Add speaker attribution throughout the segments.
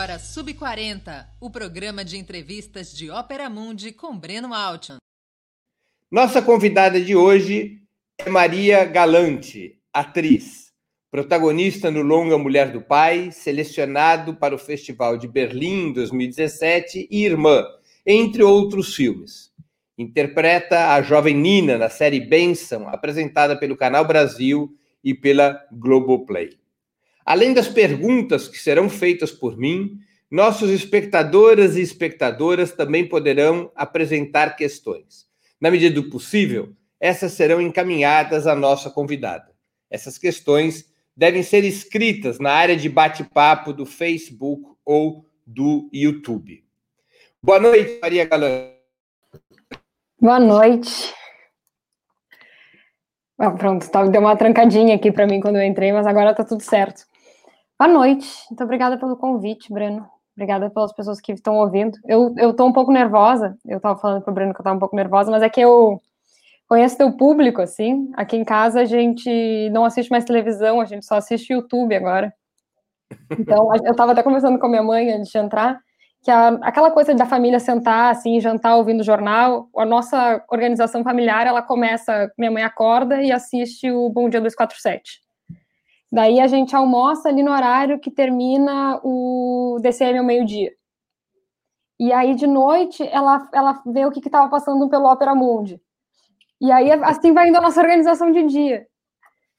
Speaker 1: agora Sub 40, o programa de entrevistas de Ópera Mundi com Breno Altman.
Speaker 2: Nossa convidada de hoje é Maria Galante, atriz, protagonista no longa Mulher do Pai, selecionado para o Festival de Berlim em 2017 e Irmã, entre outros filmes. Interpreta a jovem Nina na série Benção, apresentada pelo Canal Brasil e pela Globoplay. Além das perguntas que serão feitas por mim, nossos espectadoras e espectadoras também poderão apresentar questões. Na medida do possível, essas serão encaminhadas à nossa convidada. Essas questões devem ser escritas na área de bate-papo do Facebook ou do YouTube. Boa noite, Maria Galã.
Speaker 3: Boa noite. Ah, pronto, tá, deu uma trancadinha aqui para mim quando eu entrei, mas agora tá tudo certo. Boa noite. Muito obrigada pelo convite, Breno. Obrigada pelas pessoas que estão ouvindo. Eu, eu um pouco nervosa. Eu tava falando pro Breno que eu tava um pouco nervosa, mas é que eu conheço teu público, assim. Aqui em casa a gente não assiste mais televisão, a gente só assiste YouTube agora. Então, eu tava até conversando com a minha mãe antes de entrar, que a, aquela coisa da família sentar, assim, jantar ouvindo jornal, a nossa organização familiar, ela começa, minha mãe acorda e assiste o Bom Dia 247. Daí a gente almoça ali no horário que termina o DCM ao meio-dia. E aí, de noite, ela, ela vê o que estava passando pelo Opera Mundi. E aí, assim vai indo a nossa organização de dia.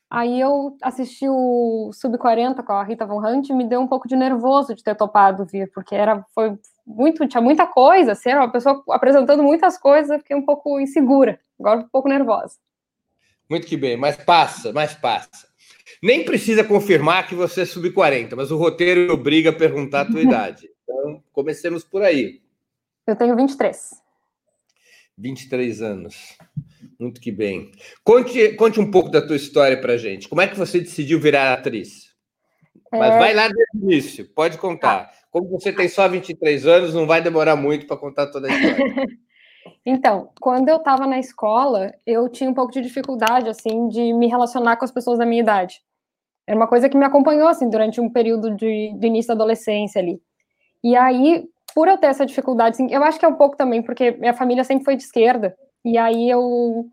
Speaker 3: Aí eu assisti o Sub-40 com a Rita Von Hunt e me deu um pouco de nervoso de ter topado vir, porque era, foi muito, tinha muita coisa, assim, era uma pessoa apresentando muitas coisas, eu fiquei um pouco insegura, agora um pouco nervosa.
Speaker 2: Muito que bem, mas passa, mas passa. Nem precisa confirmar que você é sub-40, mas o roteiro obriga a perguntar a tua idade. Então, comecemos por aí.
Speaker 3: Eu tenho 23.
Speaker 2: 23 anos. Muito que bem. Conte, conte um pouco da tua história pra gente. Como é que você decidiu virar atriz? É... Mas vai lá desde o início, pode contar. Ah. Como você tem só 23 anos, não vai demorar muito para contar toda a história.
Speaker 3: Então, quando eu estava na escola, eu tinha um pouco de dificuldade, assim, de me relacionar com as pessoas da minha idade. Era uma coisa que me acompanhou, assim, durante um período de, de início da adolescência ali. E aí, por eu ter essa dificuldade, assim, eu acho que é um pouco também, porque minha família sempre foi de esquerda, e aí eu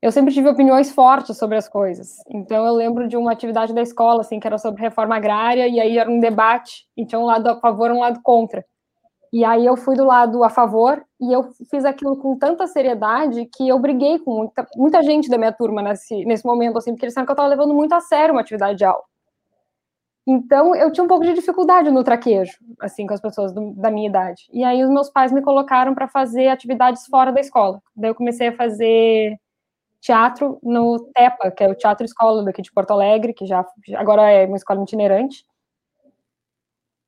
Speaker 3: eu sempre tive opiniões fortes sobre as coisas. Então eu lembro de uma atividade da escola assim que era sobre reforma agrária e aí era um debate e tinha um lado a favor, um lado contra. E aí eu fui do lado a favor e eu fiz aquilo com tanta seriedade que eu briguei com muita, muita gente da minha turma nesse, nesse momento, assim, porque eles disseram que eu estava levando muito a sério uma atividade de aula. Então, eu tinha um pouco de dificuldade no traquejo, assim, com as pessoas do, da minha idade. E aí, os meus pais me colocaram para fazer atividades fora da escola. Daí, eu comecei a fazer teatro no TEPA, que é o Teatro Escola daqui de Porto Alegre, que já agora é uma escola itinerante.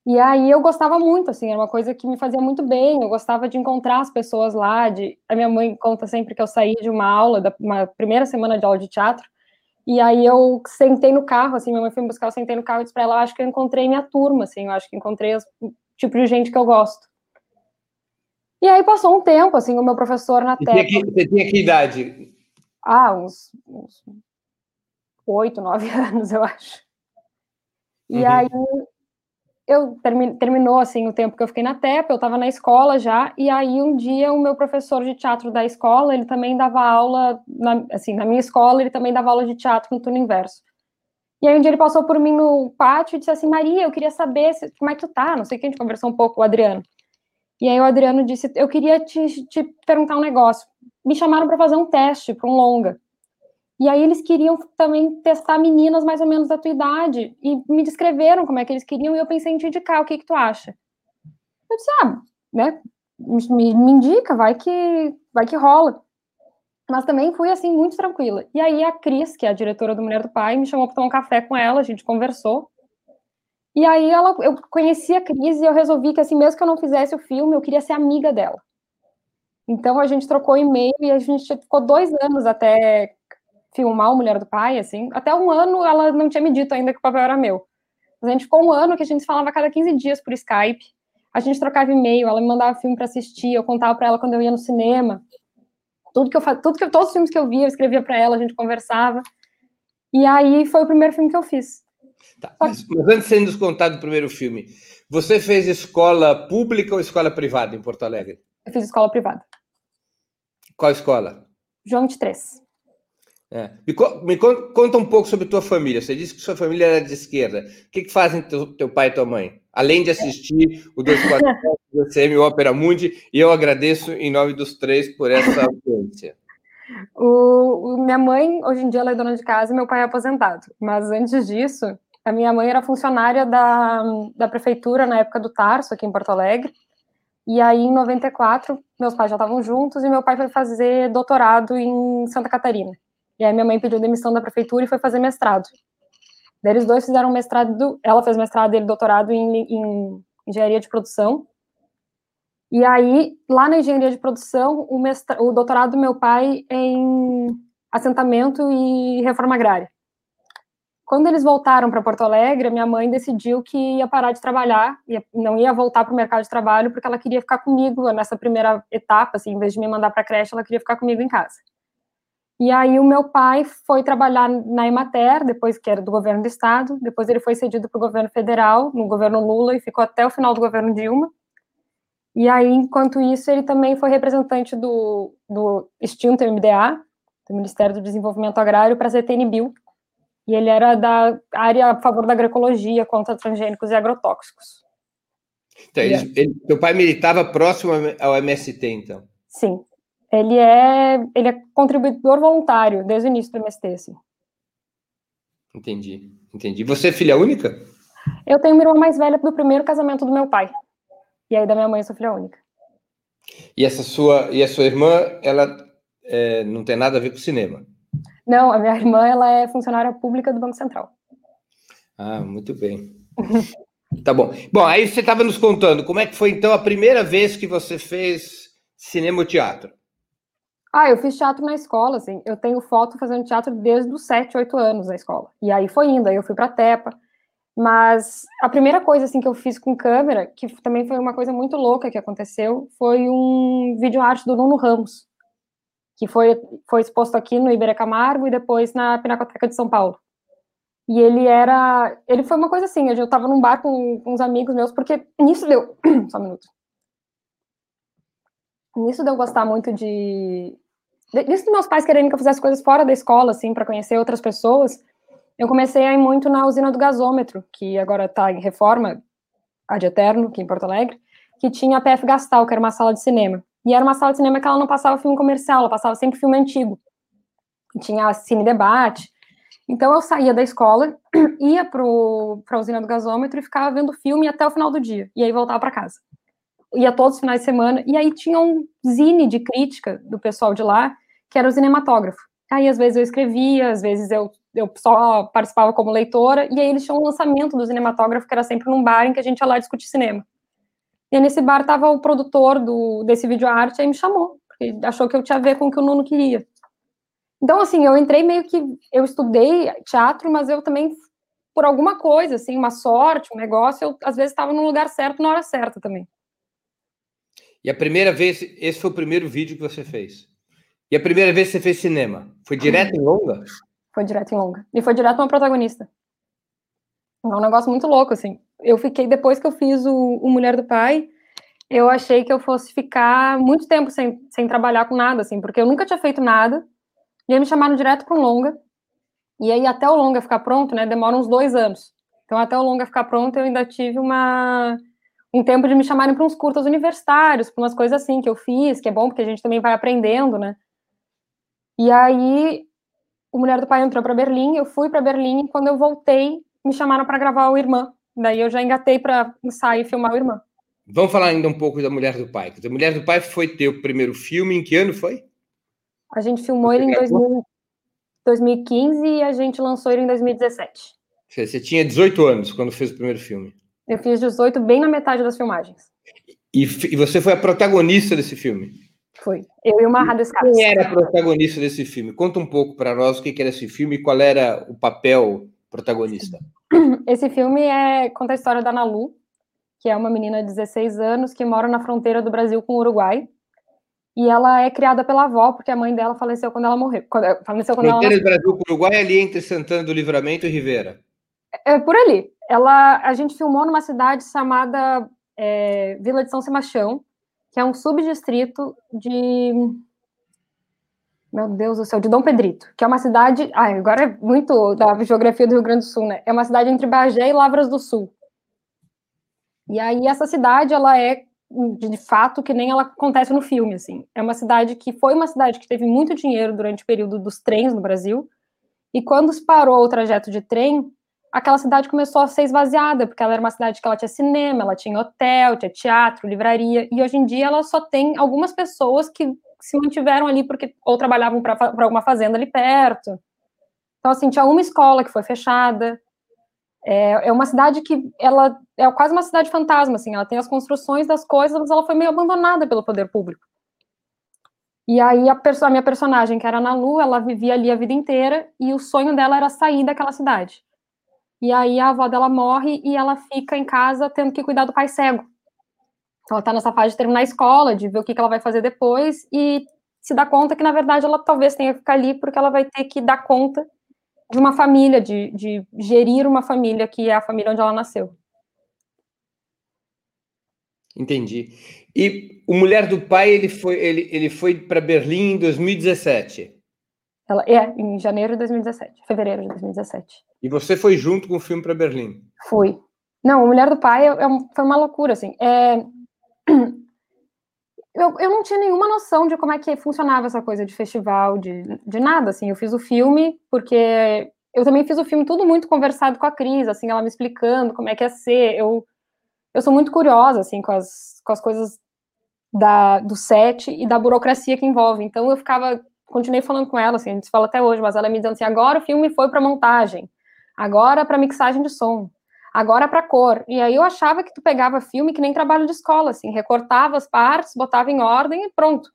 Speaker 3: E aí eu gostava muito, assim, era uma coisa que me fazia muito bem, eu gostava de encontrar as pessoas lá, de... a minha mãe conta sempre que eu saí de uma aula, da uma primeira semana de aula de teatro, e aí eu sentei no carro, assim, minha mãe foi me buscar, eu sentei no carro e disse pra ela, acho que eu encontrei minha turma, assim, eu acho que encontrei o tipo de gente que eu gosto. E aí passou um tempo, assim, o meu professor na
Speaker 2: tela... Você tinha que idade?
Speaker 3: Ah, uns oito, nove anos, eu acho. E uhum. aí eu termi, terminou assim o tempo que eu fiquei na TEP, eu estava na escola já, e aí um dia o meu professor de teatro da escola, ele também dava aula, na, assim, na minha escola, ele também dava aula de teatro no turno inverso. E aí um dia ele passou por mim no pátio e disse assim, Maria, eu queria saber se, como é que tu tá, não sei o que, a gente conversou um pouco, o Adriano. E aí o Adriano disse, eu queria te, te perguntar um negócio. Me chamaram para fazer um teste, para um longa. E aí eles queriam também testar meninas mais ou menos da tua idade e me descreveram como é que eles queriam e eu pensei em te indicar, o que que tu acha? Eu disse, ah, né, me, me indica, vai que, vai que rola. Mas também fui, assim, muito tranquila. E aí a Cris, que é a diretora do Mulher do Pai, me chamou para tomar um café com ela, a gente conversou. E aí ela, eu conheci a Cris e eu resolvi que, assim, mesmo que eu não fizesse o filme, eu queria ser amiga dela. Então a gente trocou e-mail e a gente ficou dois anos até filmar o Mulher do Pai, assim. Até um ano ela não tinha me dito ainda que o papel era meu. Mas a gente ficou um ano que a gente falava cada 15 dias por Skype. A gente trocava e-mail, ela me mandava filme para assistir, eu contava para ela quando eu ia no cinema. Tudo que eu tudo que todos os filmes que eu via, eu escrevia para ela, a gente conversava. E aí foi o primeiro filme que eu fiz.
Speaker 2: Tá, mas, mas antes de ser descontado do primeiro filme, Você fez escola pública ou escola privada em Porto Alegre?
Speaker 3: Eu fiz escola privada.
Speaker 2: Qual escola?
Speaker 3: João 23.
Speaker 2: É. Me, me, conta um pouco sobre tua família. Você disse que sua família era de esquerda. O que, que fazem teu, teu pai e tua mãe? Além de assistir o 247, o DCM o Opera Mundi, e eu agradeço em nome dos três por essa audiência.
Speaker 3: O, o, minha mãe, hoje em dia, ela é dona de casa e meu pai é aposentado. Mas antes disso, a minha mãe era funcionária da, da prefeitura na época do Tarso, aqui em Porto Alegre. E aí, em 94, meus pais já estavam juntos e meu pai foi fazer doutorado em Santa Catarina. E aí, minha mãe pediu demissão da prefeitura e foi fazer mestrado. Daí, eles dois fizeram mestrado, ela fez mestrado e ele doutorado em, em engenharia de produção. E aí, lá na engenharia de produção, o, mestra, o doutorado do meu pai em assentamento e reforma agrária. Quando eles voltaram para Porto Alegre, minha mãe decidiu que ia parar de trabalhar, ia, não ia voltar para o mercado de trabalho, porque ela queria ficar comigo nessa primeira etapa, assim, em vez de me mandar para a creche, ela queria ficar comigo em casa. E aí o meu pai foi trabalhar na Emater, depois que era do governo do estado, depois ele foi cedido para o governo federal, no governo Lula, e ficou até o final do governo Dilma. E aí, enquanto isso, ele também foi representante do, do extinto MDA, do Ministério do Desenvolvimento Agrário, para a ZTNBio, e ele era da área a favor da agroecologia contra transgênicos e agrotóxicos.
Speaker 2: Então, ele, ele, teu pai militava próximo ao MST, então?
Speaker 3: Sim. Ele é, ele é contribuidor voluntário desde o início do MST, assim.
Speaker 2: Entendi, entendi. Você é filha única?
Speaker 3: Eu tenho uma irmã mais velha do primeiro casamento do meu pai. E aí da minha mãe eu sou filha única.
Speaker 2: E essa sua, e a sua irmã, ela é, não tem nada a ver com cinema?
Speaker 3: Não, a minha irmã ela é funcionária pública do Banco Central.
Speaker 2: Ah, muito bem. tá bom. Bom, aí você estava nos contando como é que foi então a primeira vez que você fez cinema ou teatro?
Speaker 3: Ah, eu fiz teatro na escola, assim. Eu tenho foto fazendo teatro desde os 7, 8 anos na escola. E aí foi indo, aí eu fui para Tepa. Mas a primeira coisa assim que eu fiz com câmera, que também foi uma coisa muito louca que aconteceu, foi um vídeo arte do Nuno Ramos que foi, foi exposto aqui no Iberê Camargo e depois na Pinacoteca de São Paulo. E ele era. Ele foi uma coisa assim, eu estava num bar com, com uns amigos meus, porque nisso deu. Só um minuto. Nisso deu gostar muito de. Nisso dos meus pais querendo que eu fizesse coisas fora da escola, assim, para conhecer outras pessoas, eu comecei a ir muito na usina do gasômetro, que agora está em reforma, ad eterno, aqui em Porto Alegre, que tinha a PF Gastal, que era uma sala de cinema. E era uma sala de cinema que ela não passava filme comercial, ela passava sempre filme antigo. Tinha cine debate. Então eu saía da escola, ia para a usina do gasômetro e ficava vendo filme até o final do dia. E aí voltava para casa. Ia todos os finais de semana. E aí tinha um zine de crítica do pessoal de lá, que era o cinematógrafo. Aí às vezes eu escrevia, às vezes eu, eu só participava como leitora. E aí eles tinham um lançamento do cinematógrafo, que era sempre num bar em que a gente ia lá discutir cinema. E aí, nesse bar tava o produtor do, desse vídeo arte, aí me chamou, porque achou que eu tinha a ver com o que o Nuno queria. Então, assim, eu entrei meio que. Eu estudei teatro, mas eu também, por alguma coisa, assim, uma sorte, um negócio, eu às vezes estava no lugar certo na hora certa também.
Speaker 2: E a primeira vez, esse foi o primeiro vídeo que você fez. E a primeira vez que você fez cinema? Foi direto em longa?
Speaker 3: Foi direto em longa. E foi direto uma protagonista. É um negócio muito louco, assim eu fiquei, depois que eu fiz o, o, Mulher do Pai, eu achei que eu fosse ficar muito tempo sem, sem trabalhar com nada, assim, porque eu nunca tinha feito nada, e aí me chamaram direto para um longa, e aí até o longa ficar pronto, né, demora uns dois anos. Então, até o longa ficar pronto, eu ainda tive uma, um tempo de me chamarem para uns curtas universitários, para umas coisas assim que eu fiz, que é bom, porque a gente também vai aprendendo, né. E aí, o Mulher do Pai entrou para Berlim, eu fui para Berlim, e quando eu voltei, me chamaram para gravar o Irmã, Daí eu já engatei para sair e filmar o irmão.
Speaker 2: Vamos falar ainda um pouco da Mulher do Pai. A Mulher do Pai foi teu primeiro filme, em que ano foi?
Speaker 3: A gente filmou Você ele em 2000, 2015 e a gente lançou ele em 2017.
Speaker 2: Você tinha 18 anos quando fez o primeiro filme.
Speaker 3: Eu fiz 18 bem na metade das filmagens.
Speaker 2: E, e você foi a protagonista desse filme?
Speaker 3: Foi. Eu e o Marra
Speaker 2: Quem era a protagonista desse filme? Conta um pouco para nós o que era esse filme e qual era o papel protagonista.
Speaker 3: Esse filme é, conta a história da Nalu, que é uma menina de 16 anos que mora na fronteira do Brasil com o Uruguai. E ela é criada pela avó, porque a mãe dela faleceu quando ela morreu. Quando, faleceu quando
Speaker 2: fronteira ela... do Brasil com o Uruguai ali entre Santana do Livramento e Rivera.
Speaker 3: É por ali. Ela, a gente filmou numa cidade chamada é, Vila de São Sebastião, que é um subdistrito de meu Deus do céu, de Dom Pedrito, que é uma cidade. Ai, agora é muito da geografia do Rio Grande do Sul, né? É uma cidade entre Bagé e Lavras do Sul. E aí, essa cidade, ela é, de fato, que nem ela acontece no filme, assim. É uma cidade que foi uma cidade que teve muito dinheiro durante o período dos trens no Brasil. E quando se parou o trajeto de trem, aquela cidade começou a ser esvaziada, porque ela era uma cidade que ela tinha cinema, ela tinha hotel, tinha teatro, livraria, e hoje em dia ela só tem algumas pessoas que se mantiveram ali porque ou trabalhavam para alguma fazenda ali perto. Então, assim, tinha uma escola que foi fechada. É, é uma cidade que ela é quase uma cidade fantasma, assim, ela tem as construções das coisas, mas ela foi meio abandonada pelo poder público. E aí a, a minha personagem, que era a Nalu, ela vivia ali a vida inteira e o sonho dela era sair daquela cidade. E aí a avó dela morre e ela fica em casa tendo que cuidar do pai cego. Então, ela está nessa fase de terminar a escola, de ver o que, que ela vai fazer depois e se dá conta que, na verdade, ela talvez tenha que ficar ali porque ela vai ter que dar conta de uma família, de, de gerir uma família que é a família onde ela nasceu.
Speaker 2: Entendi. E o Mulher do Pai, ele foi, ele, ele foi para Berlim em 2017?
Speaker 3: Ela, é, em janeiro de 2017, fevereiro de 2017.
Speaker 2: E você foi junto com o filme para Berlim?
Speaker 3: Fui. Não, o Mulher do Pai é, é, foi uma loucura, assim. É, eu, eu não tinha nenhuma noção de como é que funcionava essa coisa de festival, de, de nada, assim, eu fiz o filme porque eu também fiz o filme tudo muito conversado com a Cris, assim, ela me explicando como é que ia ser, eu, eu sou muito curiosa, assim, com as, com as coisas da, do set e da burocracia que envolve, então eu ficava, continuei falando com ela, assim, a gente fala até hoje, mas ela me dizendo assim, agora o filme foi para montagem, agora para mixagem de som, agora para cor. E aí eu achava que tu pegava filme que nem trabalho de escola, assim, recortava as partes, botava em ordem e pronto.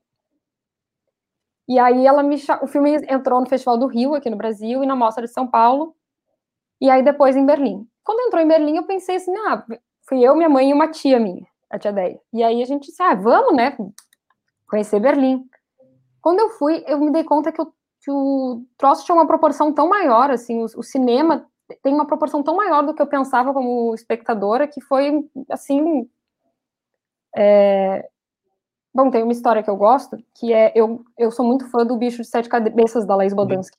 Speaker 3: E aí ela me o filme entrou no Festival do Rio aqui no Brasil e na Mostra de São Paulo. E aí depois em Berlim. Quando entrou em Berlim, eu pensei assim, ah, fui eu, minha mãe e uma tia minha, a tia Deia. E aí a gente disse, ah, vamos, né, conhecer Berlim. Quando eu fui, eu me dei conta que, eu, que o troço tinha uma proporção tão maior, assim, o, o cinema tem uma proporção tão maior do que eu pensava como espectadora que foi assim. É... Bom, tem uma história que eu gosto, que é eu, eu sou muito fã do Bicho de Sete Cabeças da Laís Bodansky.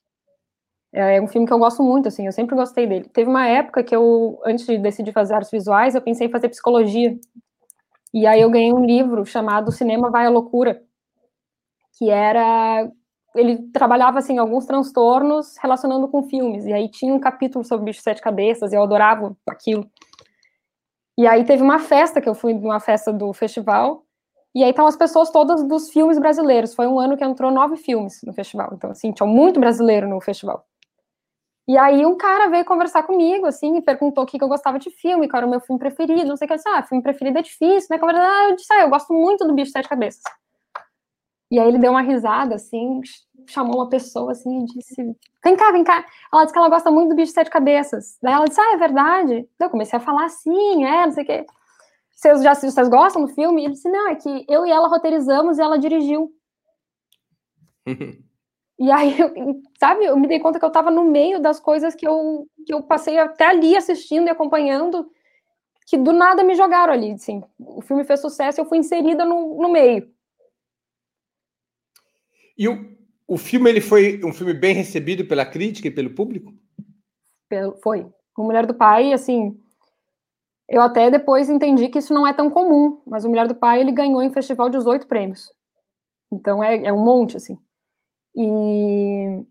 Speaker 3: É, é um filme que eu gosto muito, assim, eu sempre gostei dele. Teve uma época que eu, antes de decidir fazer artes visuais, eu pensei em fazer psicologia. E aí eu ganhei um livro chamado Cinema Vai à Loucura, que era ele trabalhava assim alguns transtornos relacionando com filmes e aí tinha um capítulo sobre bicho sete cabeças e eu adorava aquilo. E aí teve uma festa que eu fui numa festa do festival e aí estão as pessoas todas dos filmes brasileiros. Foi um ano que entrou nove filmes no festival. Então assim tinha muito brasileiro no festival. E aí um cara veio conversar comigo assim e perguntou o que, que eu gostava de filme qual era o meu filme preferido não sei o que. Eu disse, ah filme preferido é difícil né? Ah, eu disse ah, eu gosto muito do bicho sete cabeças e aí ele deu uma risada, assim, chamou uma pessoa, assim, e disse, vem cá, vem cá. Ela disse que ela gosta muito do bicho de sete cabeças. Daí ela disse, ah, é verdade? Eu comecei a falar assim, é, não sei o quê. Vocês, já, vocês gostam do filme? E ele disse, não, é que eu e ela roteirizamos e ela dirigiu. e aí, eu, sabe, eu me dei conta que eu estava no meio das coisas que eu, que eu passei até ali assistindo e acompanhando, que do nada me jogaram ali, assim. O filme fez sucesso e eu fui inserida no, no meio.
Speaker 2: E o, o filme ele foi um filme bem recebido pela crítica e pelo público?
Speaker 3: Foi. O Mulher do Pai, assim, eu até depois entendi que isso não é tão comum, mas o Mulher do Pai ele ganhou em festival 18 prêmios. Então é, é um monte, assim. E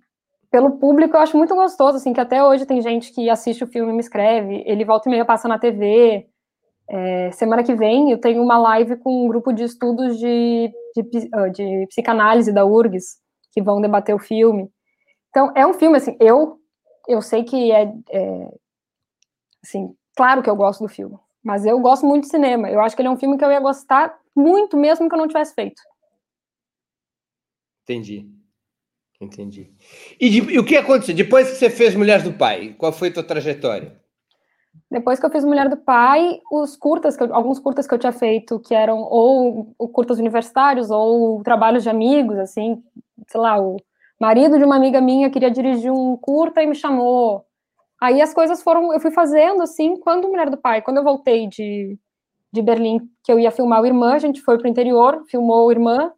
Speaker 3: pelo público eu acho muito gostoso, assim, que até hoje tem gente que assiste o filme e me escreve, ele volta e meia passa na TV. É, semana que vem eu tenho uma live com um grupo de estudos de, de, ah, de psicanálise da URGS, que vão debater o filme. Então, é um filme, assim, eu, eu sei que é, é assim, claro que eu gosto do filme, mas eu gosto muito de cinema. Eu acho que ele é um filme que eu ia gostar muito mesmo que eu não tivesse feito.
Speaker 2: Entendi. Entendi. E, de, e, o que aconteceu? Depois que você fez Mulheres do Pai, qual foi a tua trajetória?
Speaker 3: Depois que eu fiz Mulher do Pai, os curtas, eu, alguns curtas que eu tinha feito, que eram ou curtas universitários ou trabalhos de amigos, assim, sei lá, o marido de uma amiga minha queria dirigir um curta e me chamou. Aí as coisas foram, eu fui fazendo assim, quando Mulher do Pai, quando eu voltei de, de Berlim, que eu ia filmar o Irmã, a gente foi pro interior, filmou o Irmã,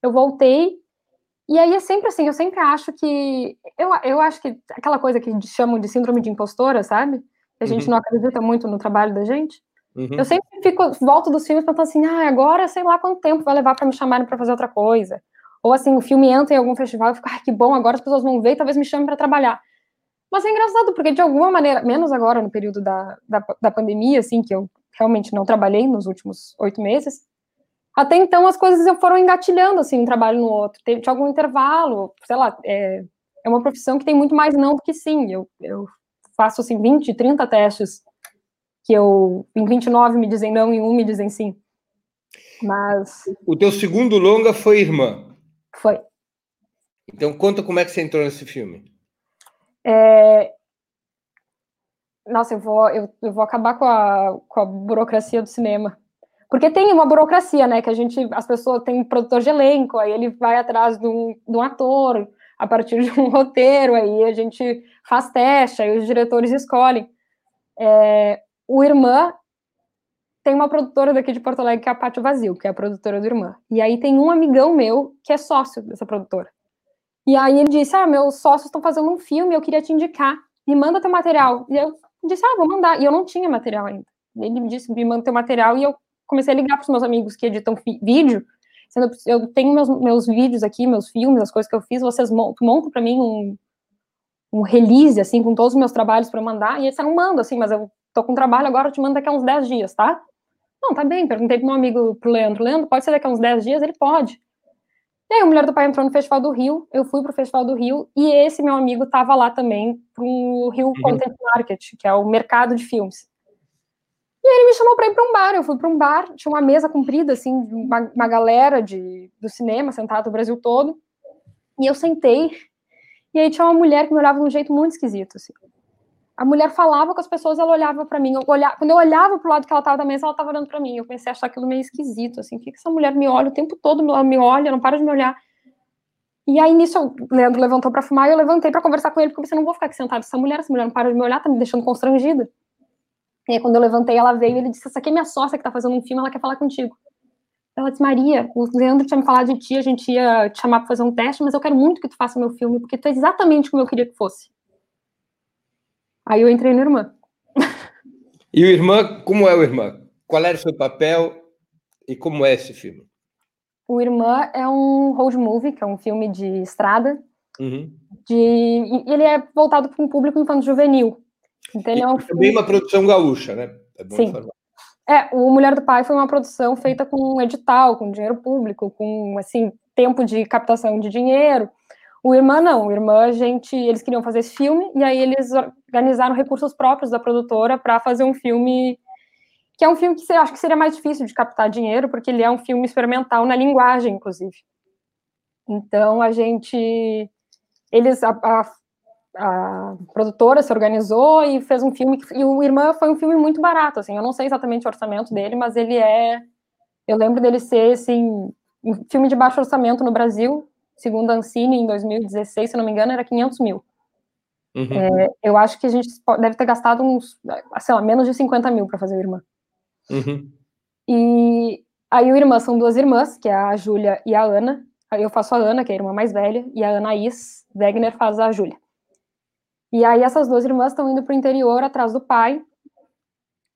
Speaker 3: eu voltei, e aí é sempre assim, eu sempre acho que, eu, eu acho que aquela coisa que chamam de síndrome de impostora, sabe? A gente uhum. não acredita muito no trabalho da gente. Uhum. Eu sempre fico, volto dos filmes pensando assim, ah, agora sei lá quanto tempo vai levar para me chamarem para fazer outra coisa. Ou assim, o filme entra em algum festival e fico, ah, que bom, agora as pessoas vão ver e talvez me chamem para trabalhar. Mas é engraçado, porque de alguma maneira, menos agora no período da, da, da pandemia, assim, que eu realmente não trabalhei nos últimos oito meses, até então as coisas foram engatilhando, assim, um trabalho no outro. Teve, tinha algum intervalo, sei lá, é, é uma profissão que tem muito mais não do que sim. Eu, eu faço, assim, 20, 30 testes que eu, em 29 me dizem não, em um me dizem sim. Mas...
Speaker 2: O teu segundo longa foi Irmã?
Speaker 3: Foi.
Speaker 2: Então conta como é que você entrou nesse filme.
Speaker 3: É... Nossa, eu vou, eu, eu vou acabar com a, com a burocracia do cinema. Porque tem uma burocracia, né? Que a gente, as pessoas têm um produtor de elenco, aí ele vai atrás de um, de um ator, a partir de um roteiro, aí a gente faz teste, aí os diretores escolhem. É, o Irmã tem uma produtora daqui de Porto Alegre, que é a Pátio Vazio, que é a produtora do Irmã. E aí tem um amigão meu que é sócio dessa produtora. E aí ele disse: Ah, meus sócios estão fazendo um filme, eu queria te indicar. Me manda teu material. E eu disse: Ah, vou mandar. E eu não tinha material ainda. Ele me disse: Me manda teu material. E eu comecei a ligar para os meus amigos que editam vídeo. Sendo, eu tenho meus, meus vídeos aqui, meus filmes, as coisas que eu fiz. Vocês montam, montam para mim um, um release, assim, com todos os meus trabalhos para mandar. E eles não mando, assim, mas eu tô com trabalho agora, eu te mando daqui a uns 10 dias, tá? Não, tá bem. Perguntei pro meu amigo, pro Leandro. Leandro, pode ser daqui a uns 10 dias? Ele pode. E aí, a Mulher do Pai entrou no Festival do Rio, eu fui pro Festival do Rio, e esse meu amigo tava lá também pro Rio uhum. Content Market, que é o mercado de filmes. E aí ele me chamou para ir para um bar, eu fui para um bar, tinha uma mesa comprida, assim, uma, uma galera de, do cinema sentada do Brasil todo, e eu sentei, e aí tinha uma mulher que me olhava de um jeito muito esquisito, assim. A mulher falava com as pessoas, ela olhava para mim. Eu olhava, quando eu olhava pro lado que ela estava da mesa, ela estava olhando para mim. Eu comecei a achar aquilo meio esquisito, assim. Por que essa mulher me olha o tempo todo? Ela me olha, não para de me olhar. E aí, nisso, o Leandro levantou para fumar e eu levantei para conversar com ele, porque eu pensei, não vou ficar aqui sentado. Essa mulher, essa mulher não para de me olhar, tá me deixando constrangida. E aí, quando eu levantei, ela veio e ele disse: Essa aqui é minha sócia que tá fazendo um filme, ela quer falar contigo. Ela disse: Maria, o Leandro tinha me falado de ti, a gente ia te chamar para fazer um teste, mas eu quero muito que tu faça meu filme, porque tu é exatamente como eu queria que fosse. Aí eu entrei no Irmã.
Speaker 2: E o Irmã, como é o Irmã? Qual era o seu papel e como é esse filme?
Speaker 3: O Irmã é um road movie, que é um filme de estrada. Uhum. De, ele é voltado para um público infanto juvenil.
Speaker 2: Então, ele é um filme... também uma produção gaúcha, né?
Speaker 3: É Sim. Informar. É, o Mulher do Pai foi uma produção feita com edital, com dinheiro público, com assim tempo de captação de dinheiro. O Irmã não, o Irmã, a gente, eles queriam fazer esse filme e aí eles organizaram recursos próprios da produtora para fazer um filme que é um filme que eu acho que seria mais difícil de captar dinheiro, porque ele é um filme experimental na linguagem, inclusive. Então a gente, eles, a, a, a produtora se organizou e fez um filme que, e o Irmã foi um filme muito barato, assim. Eu não sei exatamente o orçamento dele, mas ele é, eu lembro dele ser assim um filme de baixo orçamento no Brasil, segundo a Ancine, em 2016, se não me engano, era 500 mil. Uhum. É, eu acho que a gente deve ter gastado uns, sei lá, menos de 50 mil para fazer o Irmã. Uhum. E aí o Irmã são duas irmãs, que é a Júlia e a Ana. Eu faço a Ana, que é a irmã mais velha, e a Anaís Wegner faz a Júlia. E aí essas duas irmãs estão indo para o interior atrás do pai.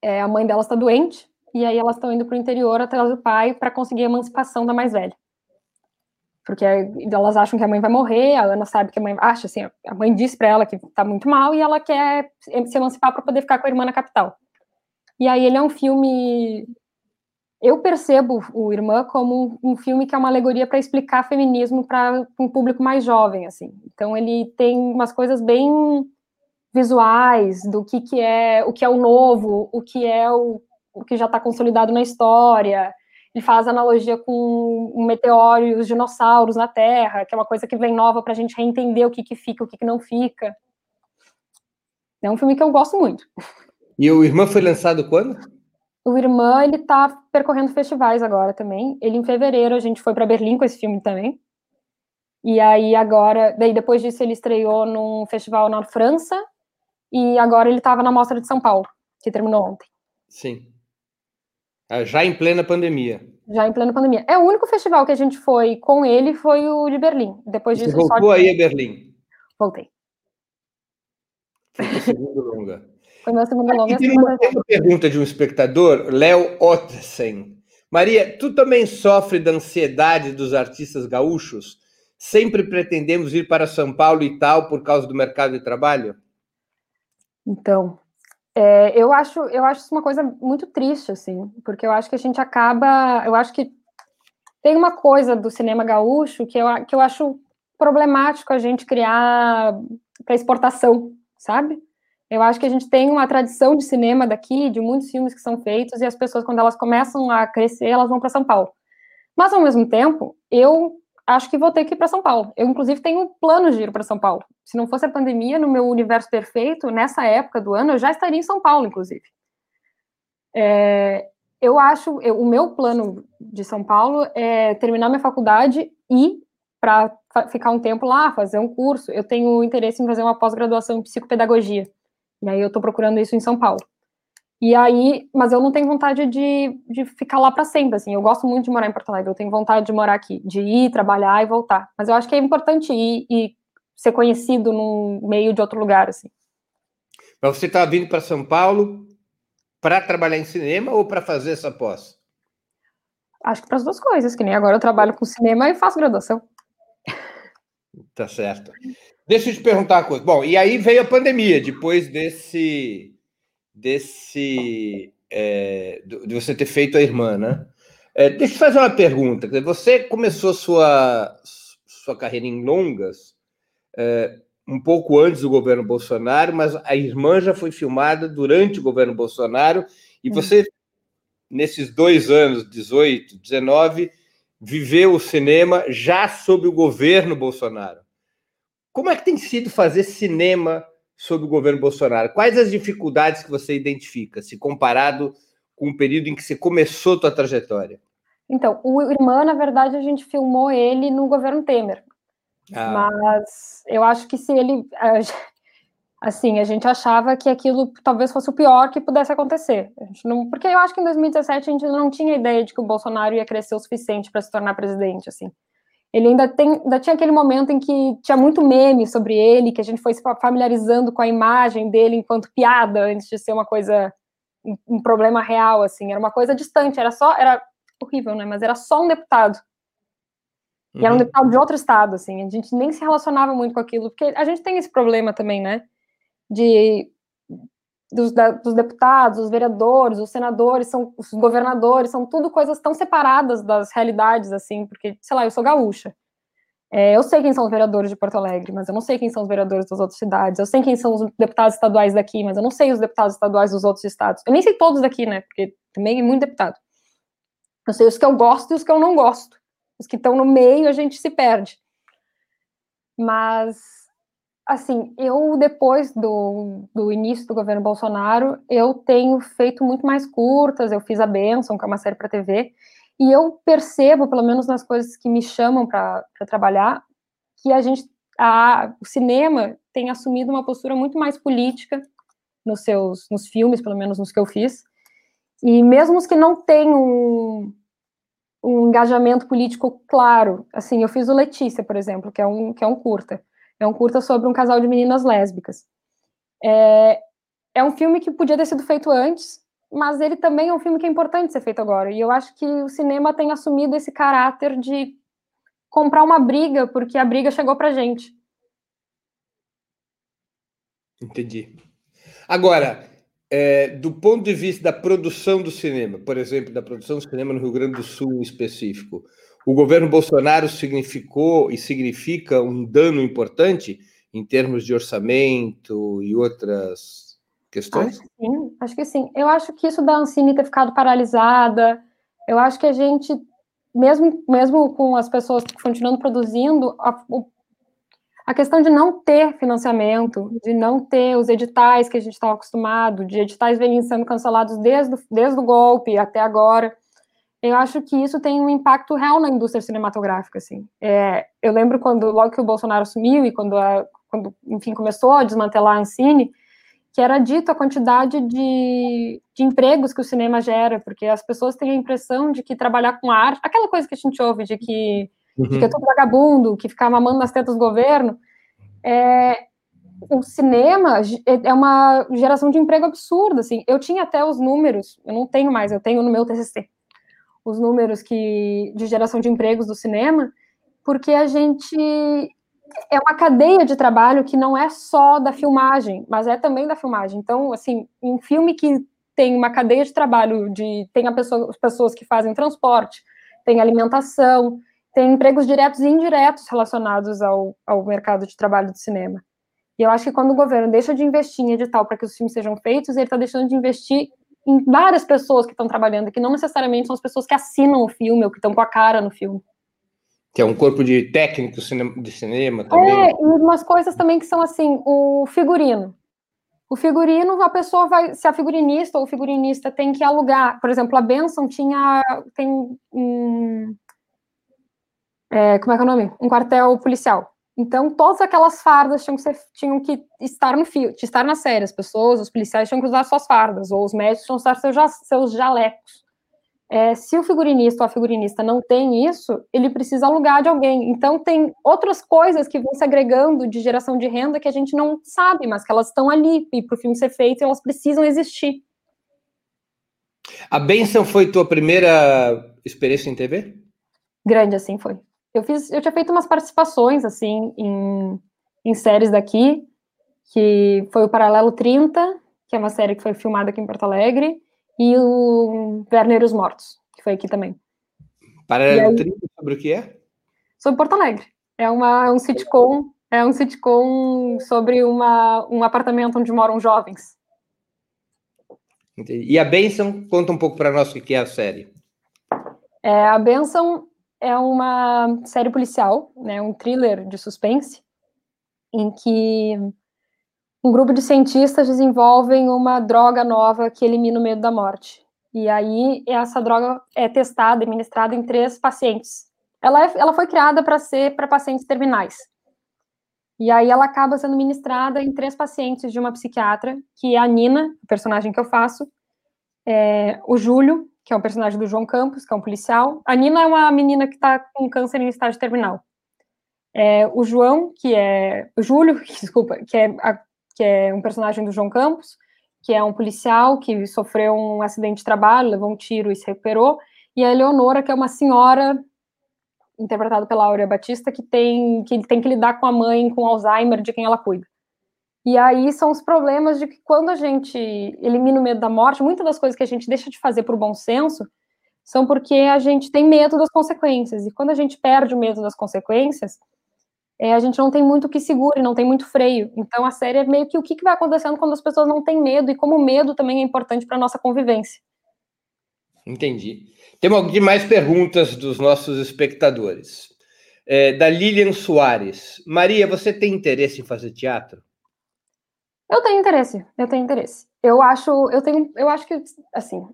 Speaker 3: É, a mãe delas está doente, e aí elas estão indo para o interior atrás do pai para conseguir a emancipação da mais velha porque elas acham que a mãe vai morrer, a Ana sabe que a mãe acha assim, a mãe disse para ela que tá muito mal e ela quer se emancipar para poder ficar com a irmã na capital. E aí ele é um filme eu percebo o Irmã como um, filme que é uma alegoria para explicar feminismo para um público mais jovem assim. Então ele tem umas coisas bem visuais do que que é, o que é o novo, o que é o, o que já está consolidado na história ele faz analogia com um meteoro e os dinossauros na Terra, que é uma coisa que vem nova para a gente reentender o que, que fica, o que, que não fica. É um filme que eu gosto muito.
Speaker 2: E o Irmã foi lançado quando?
Speaker 3: O Irmã, ele tá percorrendo festivais agora também. Ele, em fevereiro, a gente foi para Berlim com esse filme também. E aí, agora, daí depois disso, ele estreou num festival na França, e agora ele estava na Mostra de São Paulo, que terminou ontem.
Speaker 2: Sim. Ah, já em plena pandemia.
Speaker 3: Já em plena pandemia. É o único festival que a gente foi com ele foi o de Berlim. Depois
Speaker 2: Você
Speaker 3: disso,
Speaker 2: voltou
Speaker 3: só de...
Speaker 2: aí a Berlim.
Speaker 3: Voltei.
Speaker 2: Foi o segundo longa.
Speaker 3: Foi meu segundo longa.
Speaker 2: E tem uma, tem uma pergunta de um espectador, Léo Ottesen. Maria, tu também sofre da ansiedade dos artistas gaúchos? Sempre pretendemos ir para São Paulo e tal por causa do mercado de trabalho?
Speaker 3: Então, é, eu acho eu acho isso uma coisa muito triste, assim, porque eu acho que a gente acaba. Eu acho que tem uma coisa do cinema gaúcho que eu, que eu acho problemático a gente criar para exportação, sabe? Eu acho que a gente tem uma tradição de cinema daqui, de muitos filmes que são feitos, e as pessoas, quando elas começam a crescer, elas vão para São Paulo. Mas, ao mesmo tempo, eu acho que vou ter que ir para São Paulo. Eu, inclusive, tenho planos de ir para São Paulo. Se não fosse a pandemia, no meu universo perfeito, nessa época do ano, eu já estaria em São Paulo, inclusive. É, eu acho, eu, o meu plano de São Paulo é terminar minha faculdade e para ficar um tempo lá, fazer um curso. Eu tenho interesse em fazer uma pós-graduação em psicopedagogia. E aí eu estou procurando isso em São Paulo. E aí, mas eu não tenho vontade de, de ficar lá para sempre, assim. Eu gosto muito de morar em Porto Alegre, eu tenho vontade de morar aqui, de ir, trabalhar e voltar. Mas eu acho que é importante ir e ser conhecido num meio de outro lugar, assim.
Speaker 2: Mas você está vindo para São Paulo para trabalhar em cinema ou para fazer essa pós?
Speaker 3: Acho que para as duas coisas, que nem agora eu trabalho com cinema e faço graduação.
Speaker 2: Tá certo. Deixa eu te perguntar uma coisa. Bom, e aí veio a pandemia, depois desse. desse. É, de você ter feito a irmã, né? É, deixa eu fazer uma pergunta. Você começou sua, sua carreira em longas é, um pouco antes do governo Bolsonaro, mas a irmã já foi filmada durante o governo Bolsonaro, e você, nesses dois anos, 18, 19, viveu o cinema já sob o governo Bolsonaro. Como é que tem sido fazer cinema sob o governo Bolsonaro? Quais as dificuldades que você identifica, se comparado com o período em que você começou a sua trajetória?
Speaker 3: Então, o Irmã, na verdade, a gente filmou ele no governo Temer. Ah. Mas eu acho que se ele. Assim, a gente achava que aquilo talvez fosse o pior que pudesse acontecer. Não, porque eu acho que em 2017 a gente não tinha ideia de que o Bolsonaro ia crescer o suficiente para se tornar presidente, assim. Ele ainda, tem, ainda tinha aquele momento em que tinha muito meme sobre ele, que a gente foi se familiarizando com a imagem dele enquanto piada, antes de ser uma coisa, um, problema real, assim. Era uma coisa distante, era só, era horrível, né? Mas era só um deputado. E era um uhum. deputado de outro estado, assim. A gente nem se relacionava muito com aquilo, porque a gente tem esse problema também, né? de dos, da, dos, deputados, os vereadores, os senadores, são os governadores, são tudo coisas tão separadas das realidades, assim, porque, sei lá, eu sou gaúcha. É, eu sei quem são os vereadores de Porto Alegre, mas eu não sei quem são os vereadores das outras cidades. Eu sei quem são os deputados estaduais daqui, mas eu não sei os deputados estaduais dos outros estados. Eu nem sei todos daqui, né? Porque também é muito deputado. Eu sei os que eu gosto e os que eu não gosto. Os que estão no meio, a gente se perde. Mas assim, eu depois do, do início do governo Bolsonaro, eu tenho feito muito mais curtas, eu fiz a Benção, que é uma série para TV, e eu percebo, pelo menos nas coisas que me chamam para trabalhar, que a gente, a, o cinema tem assumido uma postura muito mais política nos seus, nos filmes, pelo menos nos que eu fiz, e mesmo os que não têm um, um engajamento político claro, assim, eu fiz o Letícia, por exemplo, que é um, que é um curta, é um curta sobre um casal de meninas lésbicas. É, é um filme que podia ter sido feito antes, mas ele também é um filme que é importante ser feito agora. E eu acho que o cinema tem assumido esse caráter de comprar uma briga porque a briga chegou pra gente.
Speaker 2: Entendi. Agora, é, do ponto de vista da produção do cinema, por exemplo, da produção do cinema no Rio Grande do Sul em específico, o governo Bolsonaro significou e significa um dano importante em termos de orçamento e outras questões?
Speaker 3: Acho que sim, acho que sim. Eu acho que isso da Ancine ter ficado paralisada, eu acho que a gente, mesmo, mesmo com as pessoas continuando produzindo, a, a questão de não ter financiamento, de não ter os editais que a gente estava acostumado, de editais venham sendo cancelados desde, desde o golpe até agora, eu acho que isso tem um impacto real na indústria cinematográfica, assim. É, eu lembro quando, logo que o Bolsonaro assumiu e quando, a, quando, enfim, começou a desmantelar a Ancine, que era dito a quantidade de, de empregos que o cinema gera, porque as pessoas têm a impressão de que trabalhar com arte, aquela coisa que a gente ouve de que, uhum. de que é tudo vagabundo, que ficar mamando nas tetas do governo, é, o cinema é uma geração de emprego absurda, assim. Eu tinha até os números, eu não tenho mais, eu tenho no meu TCC, os números que de geração de empregos do cinema, porque a gente é uma cadeia de trabalho que não é só da filmagem, mas é também da filmagem. Então, assim, um filme que tem uma cadeia de trabalho de tem a pessoa, as pessoas que fazem transporte, tem alimentação, tem empregos diretos e indiretos relacionados ao, ao mercado de trabalho do cinema. E eu acho que quando o governo deixa de investir em edital para que os filmes sejam feitos, ele está deixando de investir em várias pessoas que estão trabalhando, que não necessariamente são as pessoas que assinam o filme ou que estão com a cara no filme.
Speaker 2: Que é um corpo de técnico de cinema também.
Speaker 3: É, e umas coisas também que são assim, o figurino. O figurino, a pessoa vai, se a figurinista ou o figurinista tem que alugar, por exemplo, a Benson tinha, tem um, é, como é que é o nome? Um quartel policial. Então, todas aquelas fardas tinham que, ser, tinham que estar no fio, estar na série. As pessoas, os policiais tinham que usar suas fardas, ou os médicos tinham que usar seus, seus jalecos. É, se o figurinista ou a figurinista não tem isso, ele precisa alugar de alguém. Então, tem outras coisas que vão se agregando de geração de renda que a gente não sabe, mas que elas estão ali, e para o filme ser feito, elas precisam existir.
Speaker 2: A Benção foi tua primeira experiência em TV?
Speaker 3: Grande, assim foi. Eu fiz, eu tinha feito umas participações assim em, em séries daqui, que foi o Paralelo 30, que é uma série que foi filmada aqui em Porto Alegre, e o Werner e os Mortos, que foi aqui também.
Speaker 2: Paralelo aí, 30 sobre o que é?
Speaker 3: Sobre Porto Alegre. É uma, um sitcom, é um sitcom sobre uma, um apartamento onde moram jovens.
Speaker 2: Entendi. E a Benção, conta um pouco para nós o que é a série.
Speaker 3: É, a Benção é uma série policial, né, um thriller de suspense, em que um grupo de cientistas desenvolvem uma droga nova que elimina o medo da morte. E aí essa droga é testada e ministrada em três pacientes. Ela, é, ela foi criada para ser para pacientes terminais. E aí ela acaba sendo ministrada em três pacientes de uma psiquiatra, que é a Nina, o personagem que eu faço, é, o Júlio, que é um personagem do João Campos, que é um policial. A Nina é uma menina que está com câncer em estágio terminal. É, o João, que é. O Júlio, desculpa, que é, a, que é um personagem do João Campos, que é um policial que sofreu um acidente de trabalho, levou um tiro e se recuperou. E a Eleonora, que é uma senhora interpretada pela Áurea Batista, que tem que tem que lidar com a mãe com Alzheimer de quem ela cuida. E aí são os problemas de que quando a gente elimina o medo da morte, muitas das coisas que a gente deixa de fazer por bom senso são porque a gente tem medo das consequências. E quando a gente perde o medo das consequências, é, a gente não tem muito que segure, não tem muito freio. Então a série é meio que o que, vai acontecendo quando as pessoas não têm medo e como o medo também é importante para a nossa convivência.
Speaker 2: Entendi. Temos mais perguntas dos nossos espectadores. É, da Lilian Soares. Maria, você tem interesse em fazer teatro?
Speaker 3: Eu tenho interesse, eu tenho interesse. Eu acho, eu tenho, eu acho que, assim,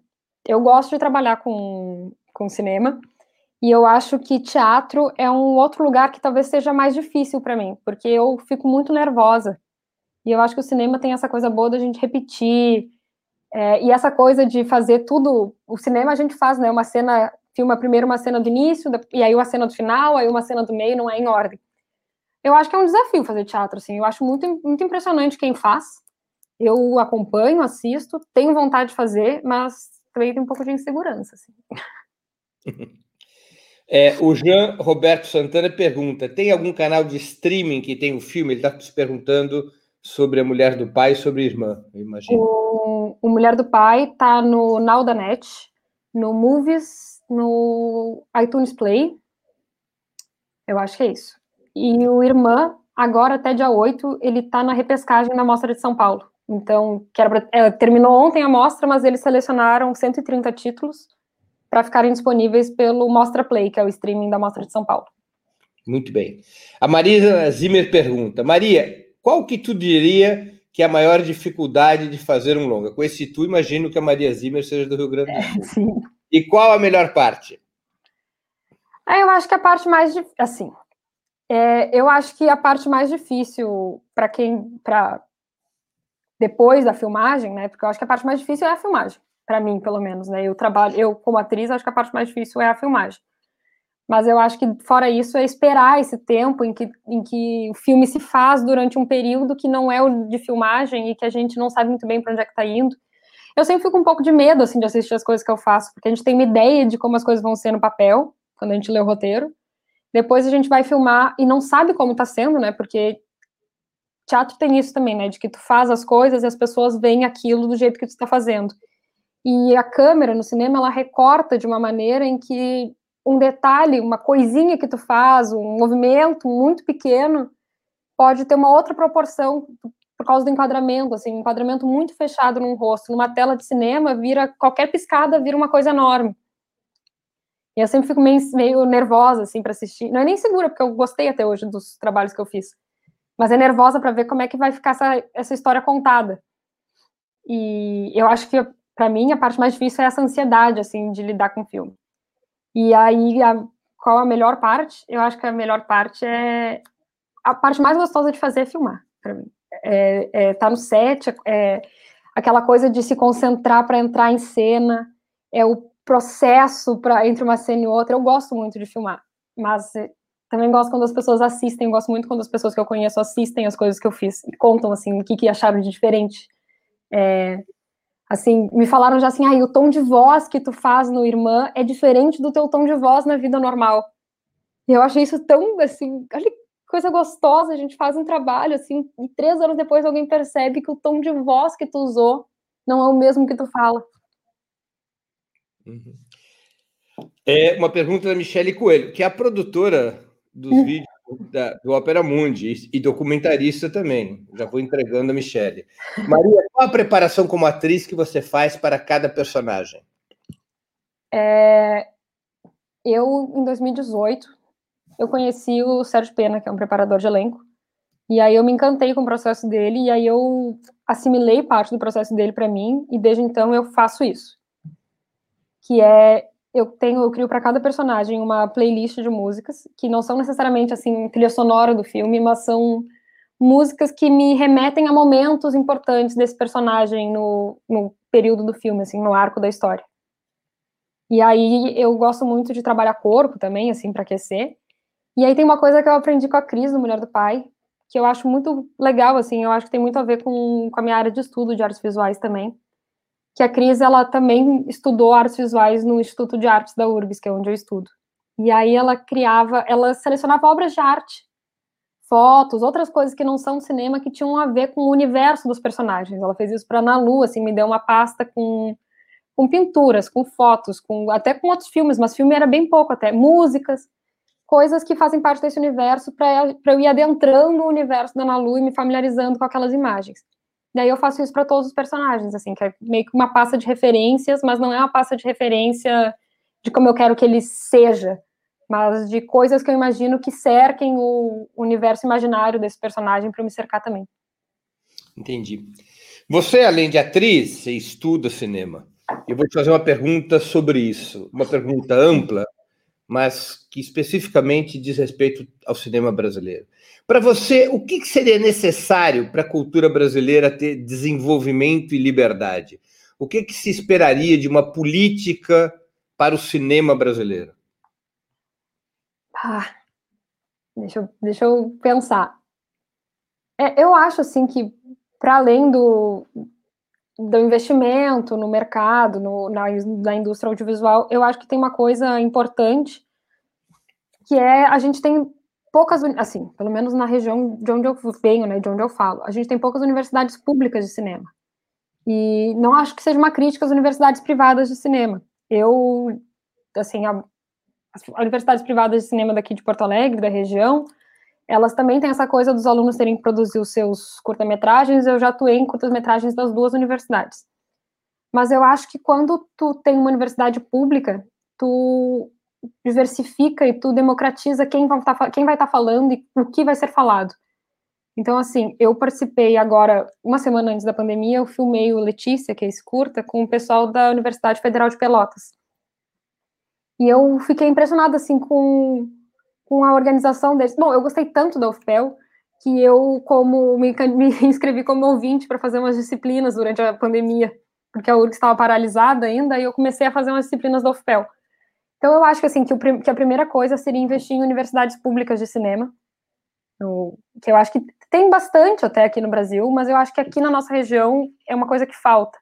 Speaker 3: eu gosto de trabalhar com, com cinema, e eu acho que teatro é um outro lugar que talvez seja mais difícil para mim, porque eu fico muito nervosa. E eu acho que o cinema tem essa coisa boa da gente repetir, é, e essa coisa de fazer tudo. O cinema a gente faz, né? Uma cena, filma primeiro uma cena do início, e aí uma cena do final, aí uma cena do meio, não é em ordem eu acho que é um desafio fazer teatro, assim. Eu acho muito, muito impressionante quem faz. Eu acompanho, assisto, tenho vontade de fazer, mas também tem um pouco de insegurança, assim.
Speaker 2: É, o Jean Roberto Santana pergunta: tem algum canal de streaming que tem o um filme? Ele está se perguntando sobre a mulher do pai e sobre a irmã, eu imagino.
Speaker 3: O, o Mulher do Pai está no Now da Net, no Movies, no iTunes Play. Eu acho que é isso. E o Irmã, agora até dia 8, ele está na repescagem na Mostra de São Paulo. Então, que era, é, terminou ontem a mostra, mas eles selecionaram 130 títulos para ficarem disponíveis pelo Mostra Play, que é o streaming da Mostra de São Paulo.
Speaker 2: Muito bem. A Marisa Zimmer pergunta: Maria, qual que tu diria que é a maior dificuldade de fazer um longa? Com esse tu, imagino que a Maria Zimmer seja do Rio Grande do Sul. É, sim. E qual a melhor parte?
Speaker 3: Ah, eu acho que a parte mais assim, é, eu acho que a parte mais difícil para quem, para depois da filmagem, né? Porque eu acho que a parte mais difícil é a filmagem, para mim, pelo menos, né? Eu trabalho, eu como atriz, acho que a parte mais difícil é a filmagem. Mas eu acho que fora isso é esperar esse tempo em que, em que o filme se faz durante um período que não é o de filmagem e que a gente não sabe muito bem para onde é que está indo. Eu sempre fico um pouco de medo assim de assistir as coisas que eu faço, porque a gente tem uma ideia de como as coisas vão ser no papel quando a gente lê o roteiro. Depois a gente vai filmar e não sabe como está sendo, né? Porque teatro tem isso também, né? De que tu faz as coisas e as pessoas veem aquilo do jeito que tu está fazendo. E a câmera no cinema, ela recorta de uma maneira em que um detalhe, uma coisinha que tu faz, um movimento muito pequeno, pode ter uma outra proporção por causa do enquadramento, assim, um enquadramento muito fechado num rosto, numa tela de cinema, vira, qualquer piscada vira uma coisa enorme. E eu sempre fico meio, meio nervosa, assim, para assistir. Não é nem segura, porque eu gostei até hoje dos trabalhos que eu fiz mas é nervosa para ver como é que vai ficar essa, essa história contada. E eu acho que, para mim, a parte mais difícil é essa ansiedade, assim, de lidar com o filme. E aí, a, qual a melhor parte? Eu acho que a melhor parte é. A parte mais gostosa de fazer é filmar, para mim. É, é tá no set, é, é aquela coisa de se concentrar para entrar em cena, é o processo para entre uma cena e outra. Eu gosto muito de filmar, mas também gosto quando as pessoas assistem, gosto muito quando as pessoas que eu conheço assistem as coisas que eu fiz e contam, assim, o que, que acharam de diferente. É, assim, me falaram já assim, ah, o tom de voz que tu faz no Irmã é diferente do teu tom de voz na vida normal. E eu achei isso tão, assim, olha que coisa gostosa, a gente faz um trabalho, assim, e três anos depois alguém percebe que o tom de voz que tu usou não é o mesmo que tu fala.
Speaker 2: Uhum. É uma pergunta da Michelle Coelho, que é a produtora dos hum. vídeos da, do Opera Mundi e documentarista também. Já vou entregando a Michelle. Maria, qual a preparação como atriz que você faz para cada personagem?
Speaker 3: É, eu, em 2018, eu conheci o Sérgio Pena, que é um preparador de elenco, e aí eu me encantei com o processo dele, e aí eu assimilei parte do processo dele para mim, e desde então eu faço isso. Que é eu tenho, eu crio para cada personagem uma playlist de músicas que não são necessariamente assim trilha sonora do filme, mas são músicas que me remetem a momentos importantes desse personagem no, no período do filme, assim, no arco da história. E aí eu gosto muito de trabalhar corpo também, assim, para aquecer. E aí tem uma coisa que eu aprendi com a Cris, do Mulher do Pai, que eu acho muito legal, assim, eu acho que tem muito a ver com, com a minha área de estudo de artes visuais também que a Cris ela também estudou artes visuais no Instituto de Artes da URBS, que é onde eu estudo. E aí ela criava, ela selecionava obras de arte, fotos, outras coisas que não são cinema que tinham a ver com o universo dos personagens. Ela fez isso para Ana Lu, assim, me deu uma pasta com com pinturas, com fotos, com até com outros filmes, mas filme era bem pouco até, músicas, coisas que fazem parte desse universo para eu ir adentrando o universo da Ana Lu e me familiarizando com aquelas imagens. Daí eu faço isso para todos os personagens, assim, que é meio que uma pasta de referências, mas não é uma pasta de referência de como eu quero que ele seja, mas de coisas que eu imagino que cerquem o universo imaginário desse personagem para me cercar também.
Speaker 2: Entendi. Você, além de atriz, você estuda cinema. Eu vou te fazer uma pergunta sobre isso, uma pergunta ampla, mas que especificamente diz respeito ao cinema brasileiro. Para você, o que seria necessário para a cultura brasileira ter desenvolvimento e liberdade? O que, que se esperaria de uma política para o cinema brasileiro?
Speaker 3: Ah, deixa, eu, deixa eu pensar. É, eu acho assim que, para além do, do investimento no mercado, no, na, na indústria audiovisual, eu acho que tem uma coisa importante que é a gente tem poucas, assim, pelo menos na região de onde eu venho, né, de onde eu falo, a gente tem poucas universidades públicas de cinema. E não acho que seja uma crítica às universidades privadas de cinema. Eu, assim, a, as universidades privadas de cinema daqui de Porto Alegre, da região, elas também têm essa coisa dos alunos terem que produzir os seus curta-metragens. Eu já atuei em curta-metragens das duas universidades. Mas eu acho que quando tu tem uma universidade pública, tu diversifica e tu democratiza quem tá, quem vai estar tá falando e o que vai ser falado. Então, assim, eu participei agora, uma semana antes da pandemia, eu filmei o Letícia, que é esse curta, com o pessoal da Universidade Federal de Pelotas. E eu fiquei impressionada, assim, com, com a organização deles. Bom, eu gostei tanto da UFPEL que eu como me, me inscrevi como ouvinte para fazer umas disciplinas durante a pandemia, porque a URGS estava paralisada ainda, e eu comecei a fazer umas disciplinas do UFPEL. Então eu acho que assim que, o, que a primeira coisa seria investir em universidades públicas de cinema, que eu acho que tem bastante até aqui no Brasil, mas eu acho que aqui na nossa região é uma coisa que falta.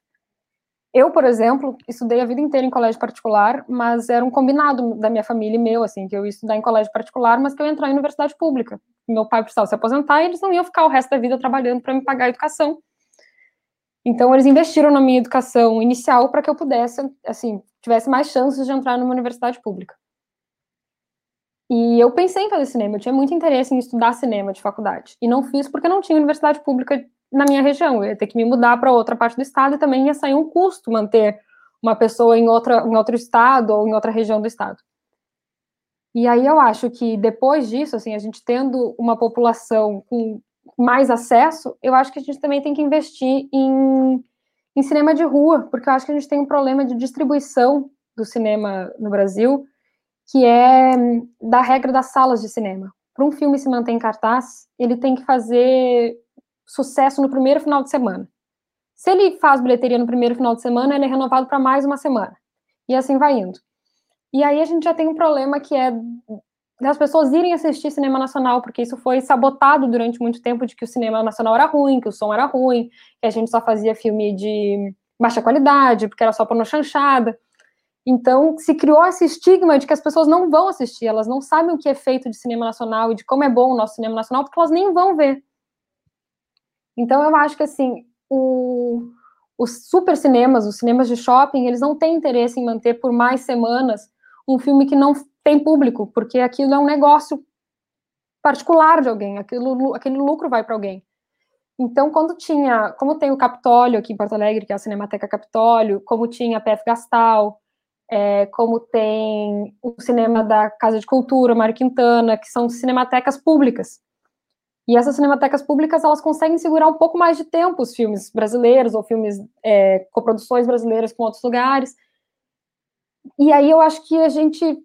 Speaker 3: Eu, por exemplo, estudei a vida inteira em colégio particular, mas era um combinado da minha família e meu, assim, que eu ia estudar em colégio particular, mas que eu ia entrar em universidade pública. Meu pai precisava se aposentar e eles não iam ficar o resto da vida trabalhando para me pagar a educação. Então, eles investiram na minha educação inicial para que eu pudesse, assim, tivesse mais chances de entrar numa universidade pública. E eu pensei em fazer cinema, eu tinha muito interesse em estudar cinema de faculdade. E não fiz porque não tinha universidade pública na minha região. Eu ia ter que me mudar para outra parte do estado e também ia sair um custo manter uma pessoa em, outra, em outro estado ou em outra região do estado. E aí eu acho que depois disso, assim, a gente tendo uma população com mais acesso, eu acho que a gente também tem que investir em, em cinema de rua, porque eu acho que a gente tem um problema de distribuição do cinema no Brasil, que é da regra das salas de cinema. Para um filme se manter em cartaz, ele tem que fazer sucesso no primeiro final de semana. Se ele faz bilheteria no primeiro final de semana, ele é renovado para mais uma semana. E assim vai indo. E aí a gente já tem um problema que é das pessoas irem assistir cinema nacional, porque isso foi sabotado durante muito tempo de que o cinema nacional era ruim, que o som era ruim, que a gente só fazia filme de baixa qualidade, porque era só no chanchada. Então, se criou esse estigma de que as pessoas não vão assistir, elas não sabem o que é feito de cinema nacional e de como é bom o nosso cinema nacional, porque elas nem vão ver. Então, eu acho que, assim, o, os super cinemas, os cinemas de shopping, eles não têm interesse em manter por mais semanas um filme que não tem público, porque aquilo é um negócio particular de alguém, aquilo, aquele lucro vai para alguém. Então, quando tinha, como tem o Capitólio aqui em Porto Alegre, que é a Cinemateca Capitólio, como tinha a PF Gastal, é, como tem o cinema da Casa de Cultura, Mário Quintana, que são cinematecas públicas. E essas cinematecas públicas, elas conseguem segurar um pouco mais de tempo os filmes brasileiros ou filmes, é, coproduções brasileiras com outros lugares. E aí eu acho que a gente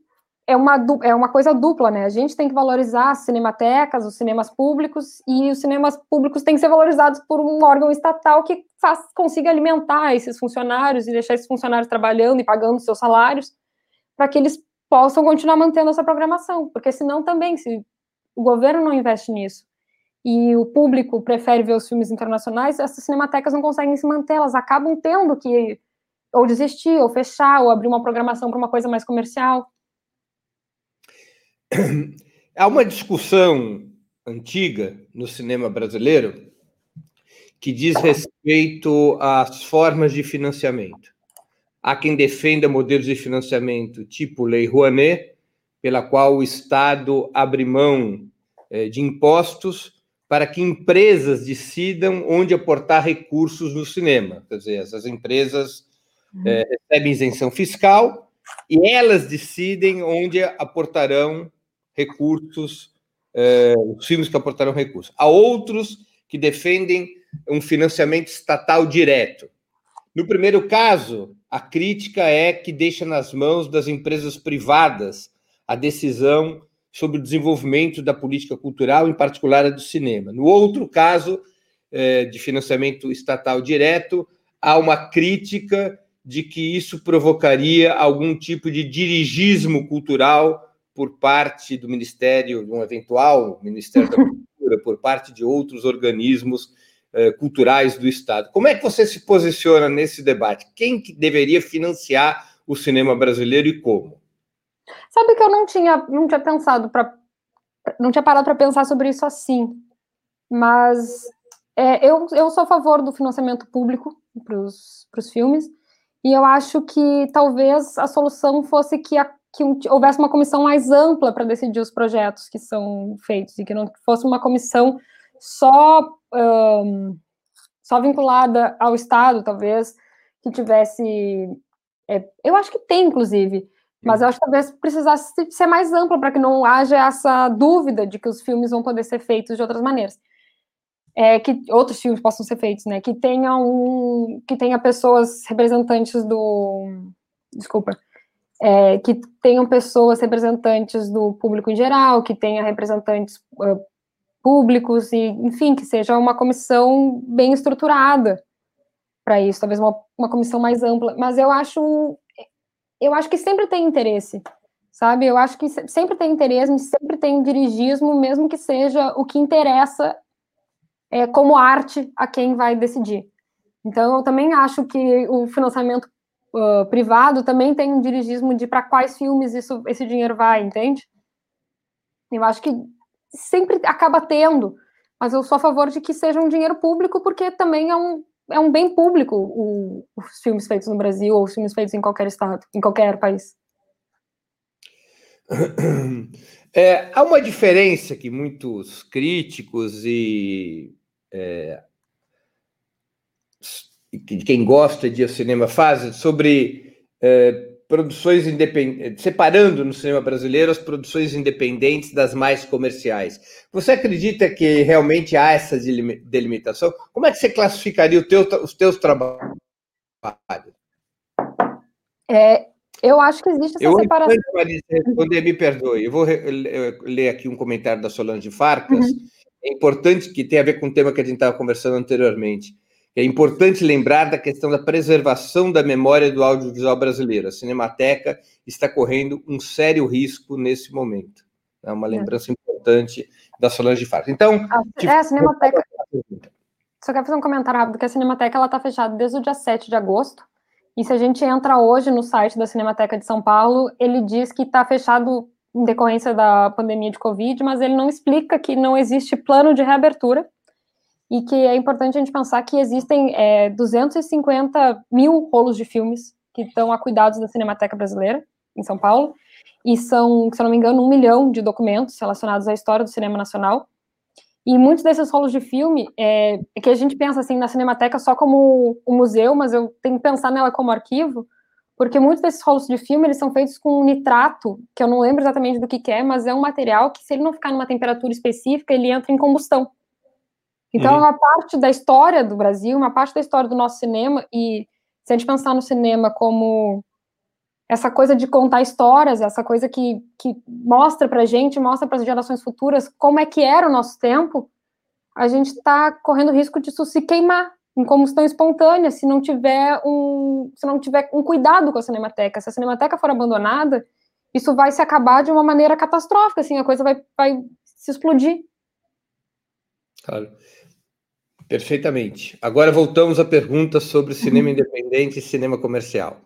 Speaker 3: é uma, é uma coisa dupla, né? A gente tem que valorizar as cinematecas, os cinemas públicos, e os cinemas públicos têm que ser valorizados por um órgão estatal que faz, consiga alimentar esses funcionários e deixar esses funcionários trabalhando e pagando seus salários, para que eles possam continuar mantendo essa programação, porque senão também, se o governo não investe nisso e o público prefere ver os filmes internacionais, essas cinematecas não conseguem se manter, elas acabam tendo que ou desistir, ou fechar, ou abrir uma programação para uma coisa mais comercial.
Speaker 2: Há uma discussão antiga no cinema brasileiro que diz respeito às formas de financiamento. Há quem defenda modelos de financiamento tipo Lei Rouanet, pela qual o Estado abre mão eh, de impostos para que empresas decidam onde aportar recursos no cinema. Quer dizer, essas empresas uhum. é, recebem isenção fiscal e elas decidem onde aportarão recursos, eh, os filmes que aportaram recursos. Há outros que defendem um financiamento estatal direto. No primeiro caso, a crítica é que deixa nas mãos das empresas privadas a decisão sobre o desenvolvimento da política cultural, em particular a do cinema. No outro caso, eh, de financiamento estatal direto, há uma crítica de que isso provocaria algum tipo de dirigismo cultural por parte do Ministério, de um eventual Ministério da Cultura, por parte de outros organismos eh, culturais do Estado. Como é que você se posiciona nesse debate? Quem que deveria financiar o cinema brasileiro e como?
Speaker 3: Sabe que eu não tinha, não tinha pensado para, não tinha parado para pensar sobre isso assim, mas é, eu, eu sou a favor do financiamento público para os filmes, e eu acho que talvez a solução fosse que a que houvesse uma comissão mais ampla para decidir os projetos que são feitos e que não fosse uma comissão só um, só vinculada ao Estado, talvez que tivesse, é, eu acho que tem, inclusive, mas eu acho que talvez precisasse ser mais ampla para que não haja essa dúvida de que os filmes vão poder ser feitos de outras maneiras. É, que outros filmes possam ser feitos, né? Que tenha um, que tenha pessoas representantes do, desculpa, é, que tenham pessoas representantes do público em geral, que tenha representantes uh, públicos e, enfim, que seja uma comissão bem estruturada para isso, talvez uma, uma comissão mais ampla. Mas eu acho, eu acho que sempre tem interesse, sabe? Eu acho que sempre tem interesse, sempre tem dirigismo, mesmo que seja o que interessa é, como arte a quem vai decidir. Então, eu também acho que o financiamento uh, privado também tem um dirigismo de para quais filmes isso, esse dinheiro vai, entende? Eu acho que sempre acaba tendo, mas eu sou a favor de que seja um dinheiro público, porque também é um, é um bem público o, os filmes feitos no Brasil ou os filmes feitos em qualquer estado, em qualquer país.
Speaker 2: É, há uma diferença que muitos críticos e é, quem gosta de cinema fazem sobre é, produções independentes, separando no cinema brasileiro as produções independentes das mais comerciais. Você acredita que realmente há essa delimitação? Como é que você classificaria teu, os teus trabalhos?
Speaker 3: É, eu acho que existe essa eu, separação. Antes
Speaker 2: de responder, me perdoe. Eu vou ler aqui um comentário da Solange Farcas. Uhum. É importante que tem a ver com o tema que a gente estava conversando anteriormente. É importante lembrar da questão da preservação da memória do audiovisual brasileiro. A Cinemateca está correndo um sério risco nesse momento. É uma lembrança é. importante da Solange Farcas. Então,
Speaker 3: a, te... é, a Cinemateca. Só quero fazer um comentário rápido, que a Cinemateca está fechada desde o dia 7 de agosto. E se a gente entra hoje no site da Cinemateca de São Paulo, ele diz que está fechado em decorrência da pandemia de Covid, mas ele não explica que não existe plano de reabertura e que é importante a gente pensar que existem é, 250 mil rolos de filmes que estão a cuidados da Cinemateca Brasileira, em São Paulo, e são, se eu não me engano, um milhão de documentos relacionados à história do cinema nacional. E muitos desses rolos de filme, é, é que a gente pensa assim na Cinemateca só como um museu, mas eu tenho que pensar nela como arquivo, porque muitos desses rolos de filme eles são feitos com nitrato, que eu não lembro exatamente do que, que é, mas é um material que se ele não ficar numa temperatura específica, ele entra em combustão. Então, uhum. é uma parte da história do Brasil, uma parte da história do nosso cinema, e se a gente pensar no cinema como essa coisa de contar histórias, essa coisa que, que mostra pra gente, mostra para as gerações futuras como é que era o nosso tempo, a gente está correndo risco disso se queimar em combustão espontânea, se não tiver um, se não tiver um cuidado com a cinemateca. Se a cinemateca for abandonada, isso vai se acabar de uma maneira catastrófica, assim, a coisa vai, vai se explodir.
Speaker 2: Claro. Perfeitamente. Agora voltamos à pergunta sobre cinema independente e cinema comercial.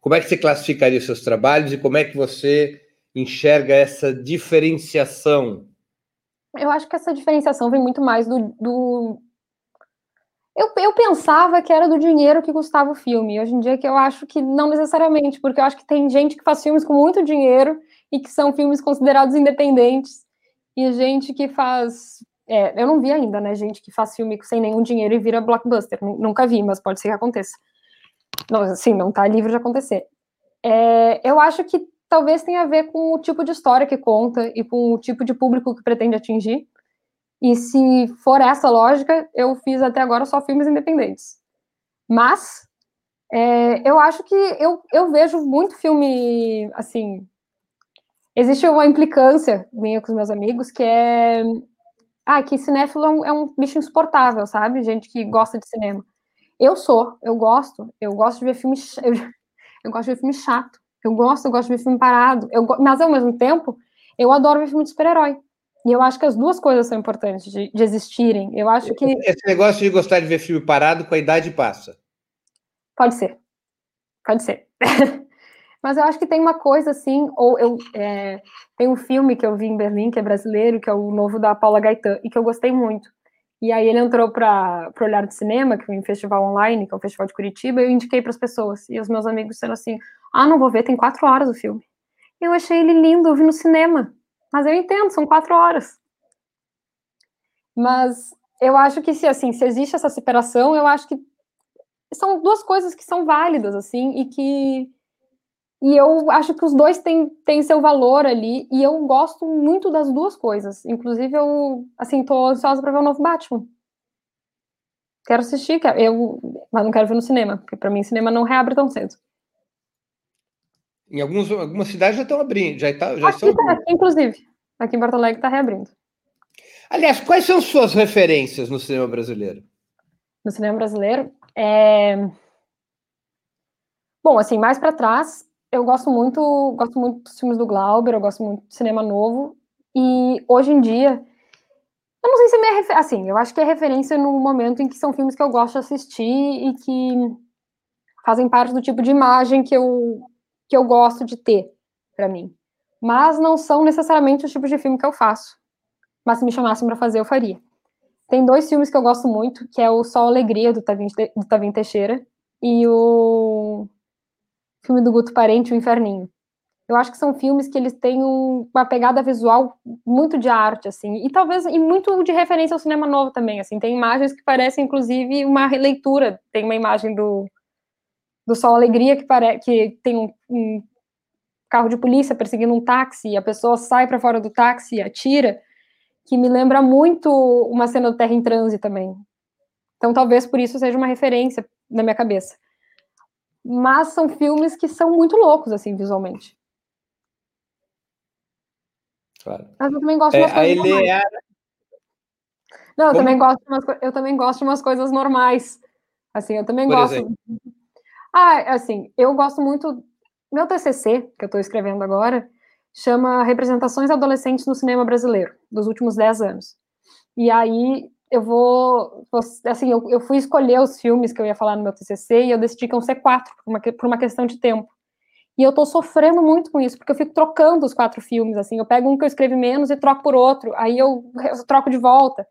Speaker 2: Como é que você classificaria os seus trabalhos e como é que você enxerga essa diferenciação?
Speaker 3: Eu acho que essa diferenciação vem muito mais do, do eu, eu pensava que era do dinheiro que custava o filme. Hoje em dia que eu acho que não necessariamente, porque eu acho que tem gente que faz filmes com muito dinheiro e que são filmes considerados independentes, e gente que faz. É, eu não vi ainda, né? Gente que faz filme sem nenhum dinheiro e vira blockbuster. Nunca vi, mas pode ser que aconteça. Não, assim, não tá livre de acontecer. É, eu acho que talvez tenha a ver com o tipo de história que conta e com o tipo de público que pretende atingir. E se for essa lógica, eu fiz até agora só filmes independentes. Mas é, eu acho que eu, eu vejo muito filme assim. Existe uma implicância minha com os meus amigos que é. Ah, que cinéfilo é um, é um bicho insuportável, sabe? Gente que gosta de cinema. Eu sou, eu gosto, eu gosto de ver filme, eu, eu gosto de ver filme chato, eu gosto, eu gosto de ver filme parado, eu, mas ao mesmo tempo, eu adoro ver filme de super-herói. E eu acho que as duas coisas são importantes de, de, existirem. Eu acho que.
Speaker 2: Esse negócio de gostar de ver filme parado com a idade passa.
Speaker 3: Pode ser. Pode ser. Mas eu acho que tem uma coisa assim, ou eu é, tem um filme que eu vi em Berlim, que é brasileiro, que é o novo da Paula Gaetan, e que eu gostei muito. E aí ele entrou para o Olhar de Cinema, que é um festival online, que é o um festival de Curitiba, e eu indiquei para as pessoas. E os meus amigos disseram assim: ah, não vou ver, tem quatro horas o filme. Eu achei ele lindo, eu vi no cinema. Mas eu entendo, são quatro horas. Mas eu acho que se assim, se existe essa separação, eu acho que são duas coisas que são válidas, assim, e que e eu acho que os dois têm, têm seu valor ali, e eu gosto muito das duas coisas. Inclusive, eu, assim, tô ansiosa para ver o novo Batman. Quero assistir, eu, mas não quero ver no cinema, porque para mim cinema não reabre tão cedo.
Speaker 2: Em alguns, algumas cidades já estão abrindo, já, tá, já aqui,
Speaker 3: estão. Tá, aqui, inclusive. Aqui em Porto Alegre está reabrindo.
Speaker 2: Aliás, quais são suas referências no cinema brasileiro?
Speaker 3: No cinema brasileiro, é... bom, assim, mais para trás, eu gosto muito, gosto muito dos filmes do Glauber, eu gosto muito de cinema novo. E hoje em dia, eu não sei se é minha refer... assim, eu acho que é referência no momento em que são filmes que eu gosto de assistir e que fazem parte do tipo de imagem que eu que eu gosto de ter para mim. Mas não são necessariamente os tipos de filme que eu faço. Mas se me chamassem para fazer, eu faria. Tem dois filmes que eu gosto muito, que é o Sol Alegria, do Tavim, do Tavim Teixeira, e o filme do Guto Parente, O Inferninho. Eu acho que são filmes que eles têm uma pegada visual muito de arte, assim, e talvez e muito de referência ao cinema novo também, assim. Tem imagens que parecem, inclusive, uma releitura. Tem uma imagem do, do Sol Alegria que, pare, que tem um, um carro de polícia perseguindo um táxi, e a pessoa sai para fora do táxi e atira, que me lembra muito uma cena do Terra em Transe também. Então, talvez por isso seja uma referência na minha cabeça. Mas são filmes que são muito loucos, assim, visualmente.
Speaker 2: Claro.
Speaker 3: Mas eu também gosto de umas
Speaker 2: É, a
Speaker 3: coisas normais.
Speaker 2: Eleara.
Speaker 3: Não, eu
Speaker 2: Como?
Speaker 3: também, gosto de umas, eu também gosto de umas coisas normais. Assim, eu também
Speaker 2: Por
Speaker 3: gosto.
Speaker 2: exemplo?
Speaker 3: Ah, assim, eu gosto muito. Meu TCC, que eu estou escrevendo agora, chama Representações Adolescentes no Cinema Brasileiro, dos últimos 10 anos. E aí eu vou. Assim, eu, eu fui escolher os filmes que eu ia falar no meu TCC e eu decidi que iam ser quatro, por uma, por uma questão de tempo. E eu tô sofrendo muito com isso, porque eu fico trocando os quatro filmes, assim, eu pego um que eu escrevi menos e troco por outro, aí eu, eu troco de volta.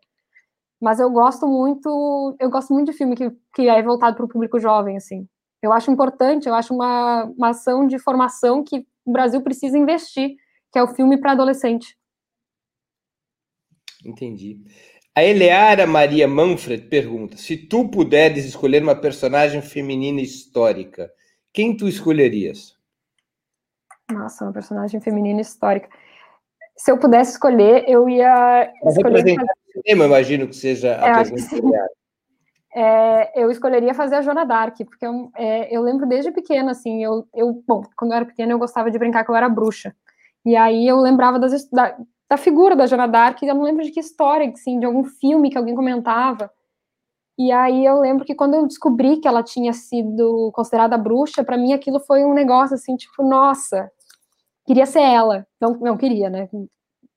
Speaker 3: Mas eu gosto muito, eu gosto muito de filme que, que é voltado para o público jovem, assim. Eu acho importante, eu acho uma, uma ação de formação que o Brasil precisa investir, que é o filme para adolescente.
Speaker 2: Entendi. A Eleara Maria Manfred pergunta: se tu puderes escolher uma personagem feminina histórica, quem tu escolherias?
Speaker 3: Nossa, uma personagem feminina histórica. Se eu pudesse escolher, eu ia
Speaker 2: Pra
Speaker 3: escolher
Speaker 2: o cinema, imagino que seja a Eleara.
Speaker 3: É, eu escolheria fazer a Joana Dark, porque eu, é, eu lembro desde pequena, assim, eu, eu, bom, quando eu era pequena eu gostava de brincar que eu era bruxa, e aí eu lembrava das, da, da figura da Joana Dark, eu não lembro de que história, assim, de algum filme que alguém comentava, e aí eu lembro que quando eu descobri que ela tinha sido considerada bruxa, para mim aquilo foi um negócio, assim, tipo, nossa, queria ser ela, não, não queria, né, um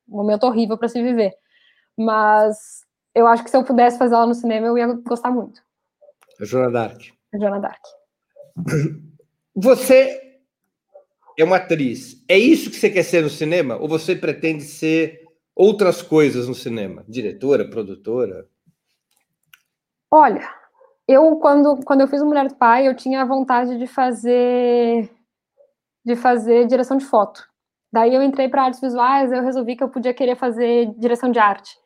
Speaker 3: momento horrível para se viver, mas eu acho que se eu pudesse fazer ela no cinema, eu ia gostar muito.
Speaker 2: A Joana Dark.
Speaker 3: A Joana Dark.
Speaker 2: Você é uma atriz. É isso que você quer ser no cinema? Ou você pretende ser outras coisas no cinema? Diretora, produtora?
Speaker 3: Olha, eu quando, quando eu fiz Mulher do Pai, eu tinha a vontade de fazer de fazer direção de foto. Daí eu entrei para artes visuais, eu resolvi que eu podia querer fazer direção de arte.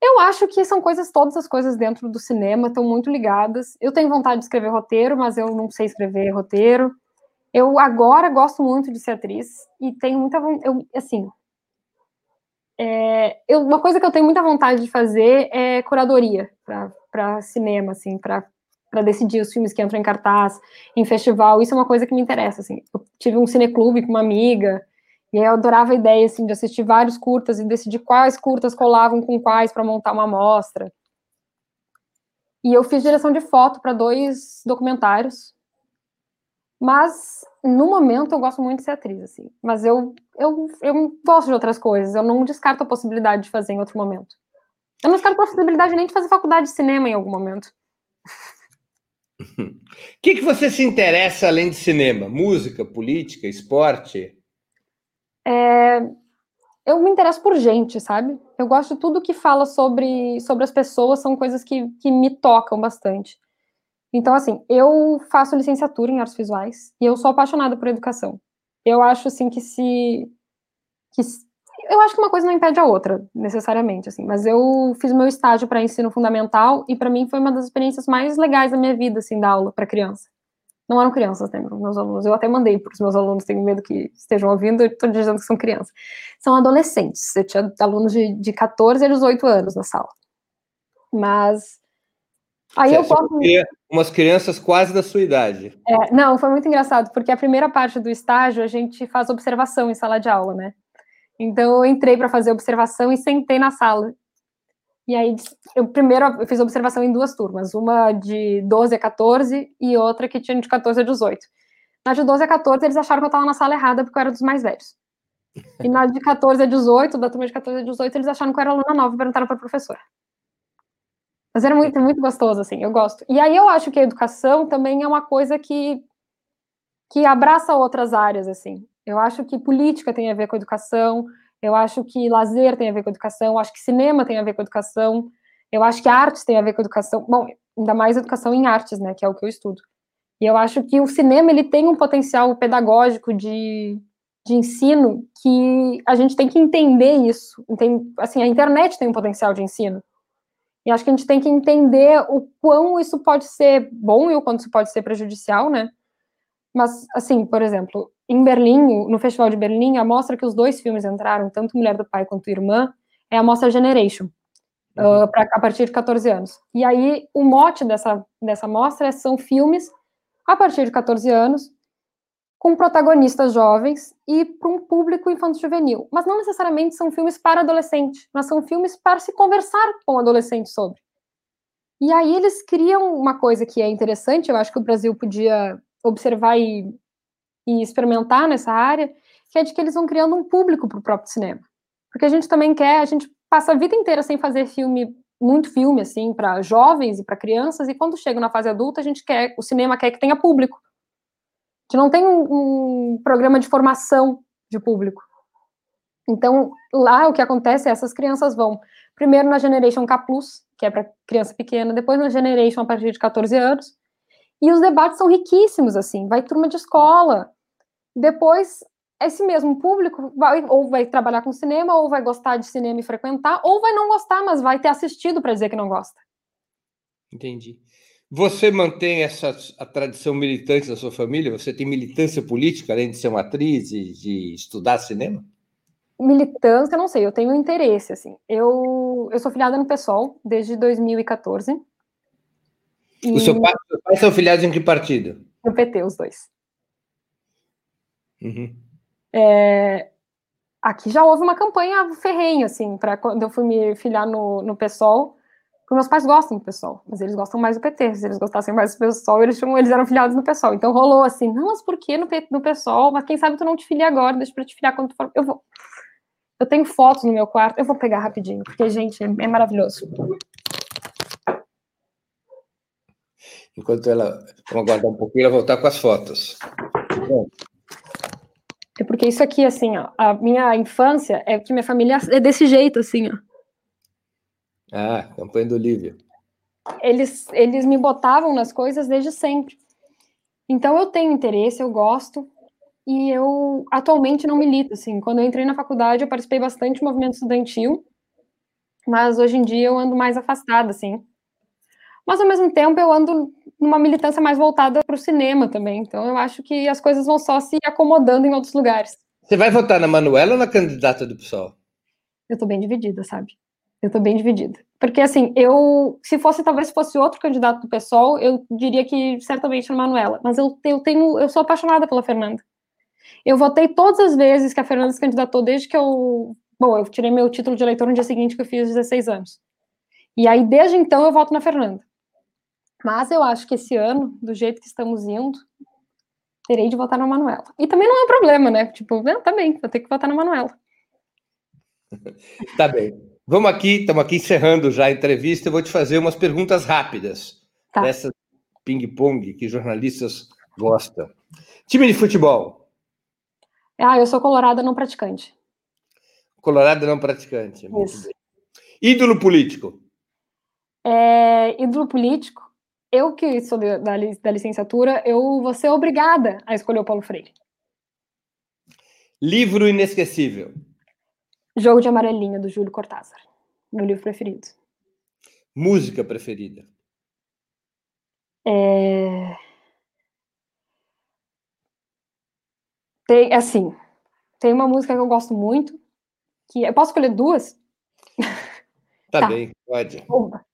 Speaker 3: Eu acho que são coisas, todas as coisas dentro do cinema estão muito ligadas. Eu tenho vontade de escrever roteiro, mas eu não sei escrever roteiro. Eu agora gosto muito de ser atriz e tenho muita vontade, assim, é, eu, uma coisa que eu tenho muita vontade de fazer é curadoria para cinema, assim, para decidir os filmes que entram em cartaz, em festival. Isso é uma coisa que me interessa, assim. Eu tive um cineclube com uma amiga e eu adorava a ideia, assim, de assistir vários curtas e decidir quais curtas colavam com quais para montar uma amostra. E eu fiz direção de foto para dois documentários. Mas no momento eu gosto muito de ser atriz, assim. Mas eu, eu, eu gosto de outras coisas. Eu não descarto a possibilidade de fazer em outro momento. Eu não descarto a possibilidade nem de fazer faculdade de cinema em algum momento.
Speaker 2: O que, que você se interessa além de cinema? Música, política, esporte?
Speaker 3: É, eu me interesso por gente, sabe? Eu gosto de tudo que fala sobre, sobre as pessoas, são coisas que, que me tocam bastante. Então, assim, eu faço licenciatura em artes visuais e eu sou apaixonada por educação. Eu acho, assim, que se. Que, eu acho que uma coisa não impede a outra, necessariamente, assim, mas eu fiz meu estágio para ensino fundamental e para mim foi uma das experiências mais legais da minha vida, assim, da aula para criança. Não eram crianças, né, meus alunos. Eu até mandei para os meus alunos, tenho medo que estejam ouvindo, eu estou dizendo que são crianças. São adolescentes. Eu tinha alunos de, de 14 a 18 anos na sala. Mas. Aí eu posso.
Speaker 2: Umas crianças quase da sua idade.
Speaker 3: É, não, foi muito engraçado, porque a primeira parte do estágio a gente faz observação em sala de aula, né? Então eu entrei para fazer observação e sentei na sala. E aí, eu primeiro eu fiz observação em duas turmas, uma de 12 a 14 e outra que tinha de 14 a 18. Na de 12 a 14, eles acharam que eu estava na sala errada porque eu era dos mais velhos. E na de 14 a 18, da turma de 14 a 18, eles acharam que eu era aluna nova e perguntaram para a professora. Mas era muito, muito gostoso, assim, eu gosto. E aí eu acho que a educação também é uma coisa que, que abraça outras áreas, assim. Eu acho que política tem a ver com educação, eu acho que lazer tem a ver com educação, eu acho que cinema tem a ver com educação, eu acho que artes tem a ver com educação. Bom, ainda mais educação em artes, né, que é o que eu estudo. E eu acho que o cinema ele tem um potencial pedagógico de, de ensino que a gente tem que entender isso. Tem, assim, a internet tem um potencial de ensino. E acho que a gente tem que entender o quão isso pode ser bom e o quanto isso pode ser prejudicial, né? Mas, assim, por exemplo, em Berlim, no Festival de Berlim, a mostra que os dois filmes entraram, tanto Mulher do Pai quanto Irmã, é a mostra Generation, uhum. uh, pra, a partir de 14 anos. E aí, o mote dessa, dessa mostra são filmes a partir de 14 anos, com protagonistas jovens e para um público infanto-juvenil. Mas não necessariamente são filmes para adolescente, mas são filmes para se conversar com adolescentes sobre. E aí eles criam uma coisa que é interessante, eu acho que o Brasil podia observar e, e experimentar nessa área, que é de que eles vão criando um público para o próprio cinema. Porque a gente também quer, a gente passa a vida inteira sem fazer filme, muito filme, assim, para jovens e para crianças, e quando chega na fase adulta, a gente quer, o cinema quer que tenha público gente não tem um, um programa de formação de público. Então, lá o que acontece é essas crianças vão primeiro na Generation K+, que é para criança pequena, depois na Generation a partir de 14 anos, e os debates são riquíssimos, assim, vai turma de escola, depois esse mesmo público vai, ou vai trabalhar com cinema, ou vai gostar de cinema e frequentar, ou vai não gostar, mas vai ter assistido para dizer que não gosta.
Speaker 2: Entendi. Você mantém essa a tradição militante da sua família? Você tem militância política, além de ser uma atriz e de estudar cinema?
Speaker 3: Militância, não sei, eu tenho interesse, assim. Eu, eu sou filiada no PSOL desde 2014.
Speaker 2: E... O seu pai, seu pai são filiados em que partido?
Speaker 3: No PT, os dois.
Speaker 2: Uhum.
Speaker 3: É, aqui já houve uma campanha ferrenha, assim, para quando eu fui me filiar no, no PSOL, porque meus pais gostam do pessoal, mas eles gostam mais do PT. Se eles gostassem mais do pessoal, eles, chamam, eles eram filiados no pessoal. Então rolou assim, não, mas por que no, no pessoal? Mas quem sabe tu não te filia agora, deixa pra te filiar quando tu for. Eu vou. Eu tenho fotos no meu quarto, eu vou pegar rapidinho, porque, gente, é, maravilhoso.
Speaker 2: Enquanto ela. Vamos aguardar um pouquinho ela voltar com as fotos.
Speaker 3: É porque isso aqui, assim, ó, a minha infância é que minha família é desse jeito, assim, ó.
Speaker 2: Ah, campanha do Lívia.
Speaker 3: Eles, eles me botavam nas coisas desde sempre. Então eu tenho interesse, eu gosto, e eu atualmente não milito, assim. Quando eu entrei na faculdade, eu participei bastante do movimento estudantil, mas hoje em dia eu ando mais afastada, assim. Mas ao mesmo tempo eu ando numa militância mais voltada para o cinema também. Então eu acho que as coisas vão só se acomodando em outros lugares.
Speaker 2: Você vai votar na Manuela ou na candidata do PSOL?
Speaker 3: Eu tô bem dividida, sabe? Eu tô bem dividida. Porque, assim, eu. Se fosse, talvez fosse outro candidato do PSOL, eu diria que certamente a Manuela. Mas eu, eu tenho. Eu sou apaixonada pela Fernanda. Eu votei todas as vezes que a Fernanda se candidatou, desde que eu. Bom, eu tirei meu título de eleitor no dia seguinte que eu fiz 16 anos. E aí, desde então, eu voto na Fernanda. Mas eu acho que esse ano, do jeito que estamos indo, terei de votar na Manuela. E também não é um problema, né? Tipo, tá bem, vou ter que votar na Manuela.
Speaker 2: tá bem. Vamos aqui, estamos aqui encerrando já a entrevista. Eu vou te fazer umas perguntas rápidas. Tá. Dessas ping-pong que jornalistas gostam. Time de futebol.
Speaker 3: Ah, eu sou colorada não praticante.
Speaker 2: Colorada não praticante. Ídolo político.
Speaker 3: É, ídolo político. Eu que sou da, da licenciatura, eu vou ser obrigada a escolher o Paulo Freire.
Speaker 2: Livro inesquecível.
Speaker 3: Jogo de Amarelinha, do Júlio Cortázar. Meu livro preferido.
Speaker 2: Música preferida?
Speaker 3: É... Tem, assim, tem uma música que eu gosto muito, que eu posso escolher duas?
Speaker 2: Tá, tá. bem, pode.
Speaker 3: Uma,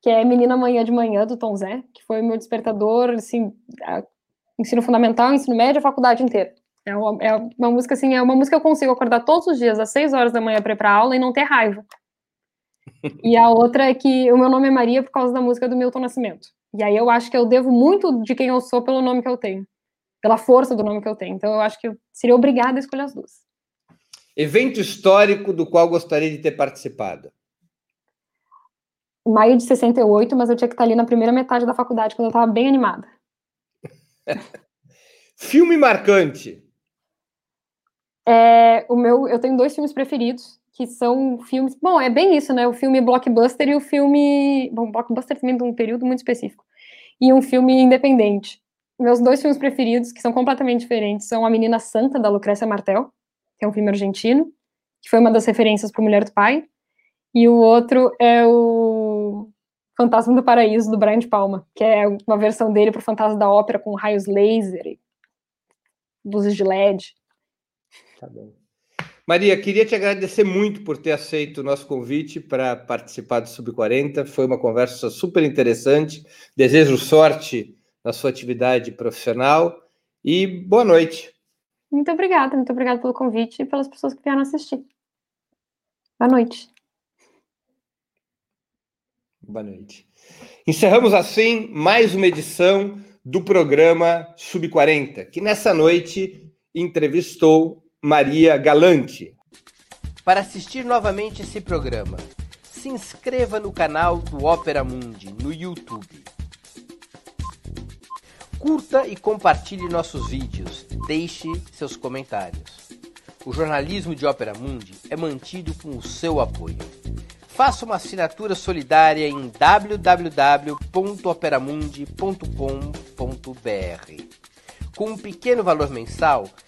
Speaker 3: que é Menina Manhã de Manhã, do Tom Zé, que foi meu despertador, assim, ensino fundamental, ensino médio, a faculdade inteira. É uma, é uma música assim, é uma música que eu consigo acordar todos os dias às 6 horas da manhã para ir para aula e não ter raiva. E a outra é que o meu nome é Maria por causa da música do Milton Nascimento. E aí eu acho que eu devo muito de quem eu sou pelo nome que eu tenho, pela força do nome que eu tenho. Então eu acho que eu seria obrigada a escolher as duas.
Speaker 2: Evento histórico do qual gostaria de ter participado?
Speaker 3: Maio de 68, mas eu tinha que estar ali na primeira metade da faculdade, quando eu estava bem animada.
Speaker 2: Filme marcante.
Speaker 3: É, o meu, eu tenho dois filmes preferidos, que são filmes. Bom, é bem isso, né? O filme blockbuster e o filme. Bom, blockbuster também de um período muito específico. E um filme independente. Meus dois filmes preferidos, que são completamente diferentes, são A Menina Santa, da Lucrécia Martel, que é um filme argentino, que foi uma das referências para Mulher do Pai. E o outro é o Fantasma do Paraíso, do Brian de Palma, que é uma versão dele para o Fantasma da Ópera com raios laser e luzes de LED.
Speaker 2: Tá bom. Maria, queria te agradecer muito por ter aceito o nosso convite para participar do Sub-40. Foi uma conversa super interessante. Desejo sorte na sua atividade profissional e boa noite.
Speaker 3: Muito obrigada, muito obrigada pelo convite e pelas pessoas que vieram assistir. Boa noite.
Speaker 2: Boa noite. Encerramos assim mais uma edição do programa Sub-40, que nessa noite entrevistou Maria Galante.
Speaker 4: Para assistir novamente esse programa, se inscreva no canal do Ópera Mundi no YouTube. Curta e compartilhe nossos vídeos, deixe seus comentários. O jornalismo de Ópera Mundi é mantido com o seu apoio. Faça uma assinatura solidária em www.operamundi.com.br. Com um pequeno valor mensal,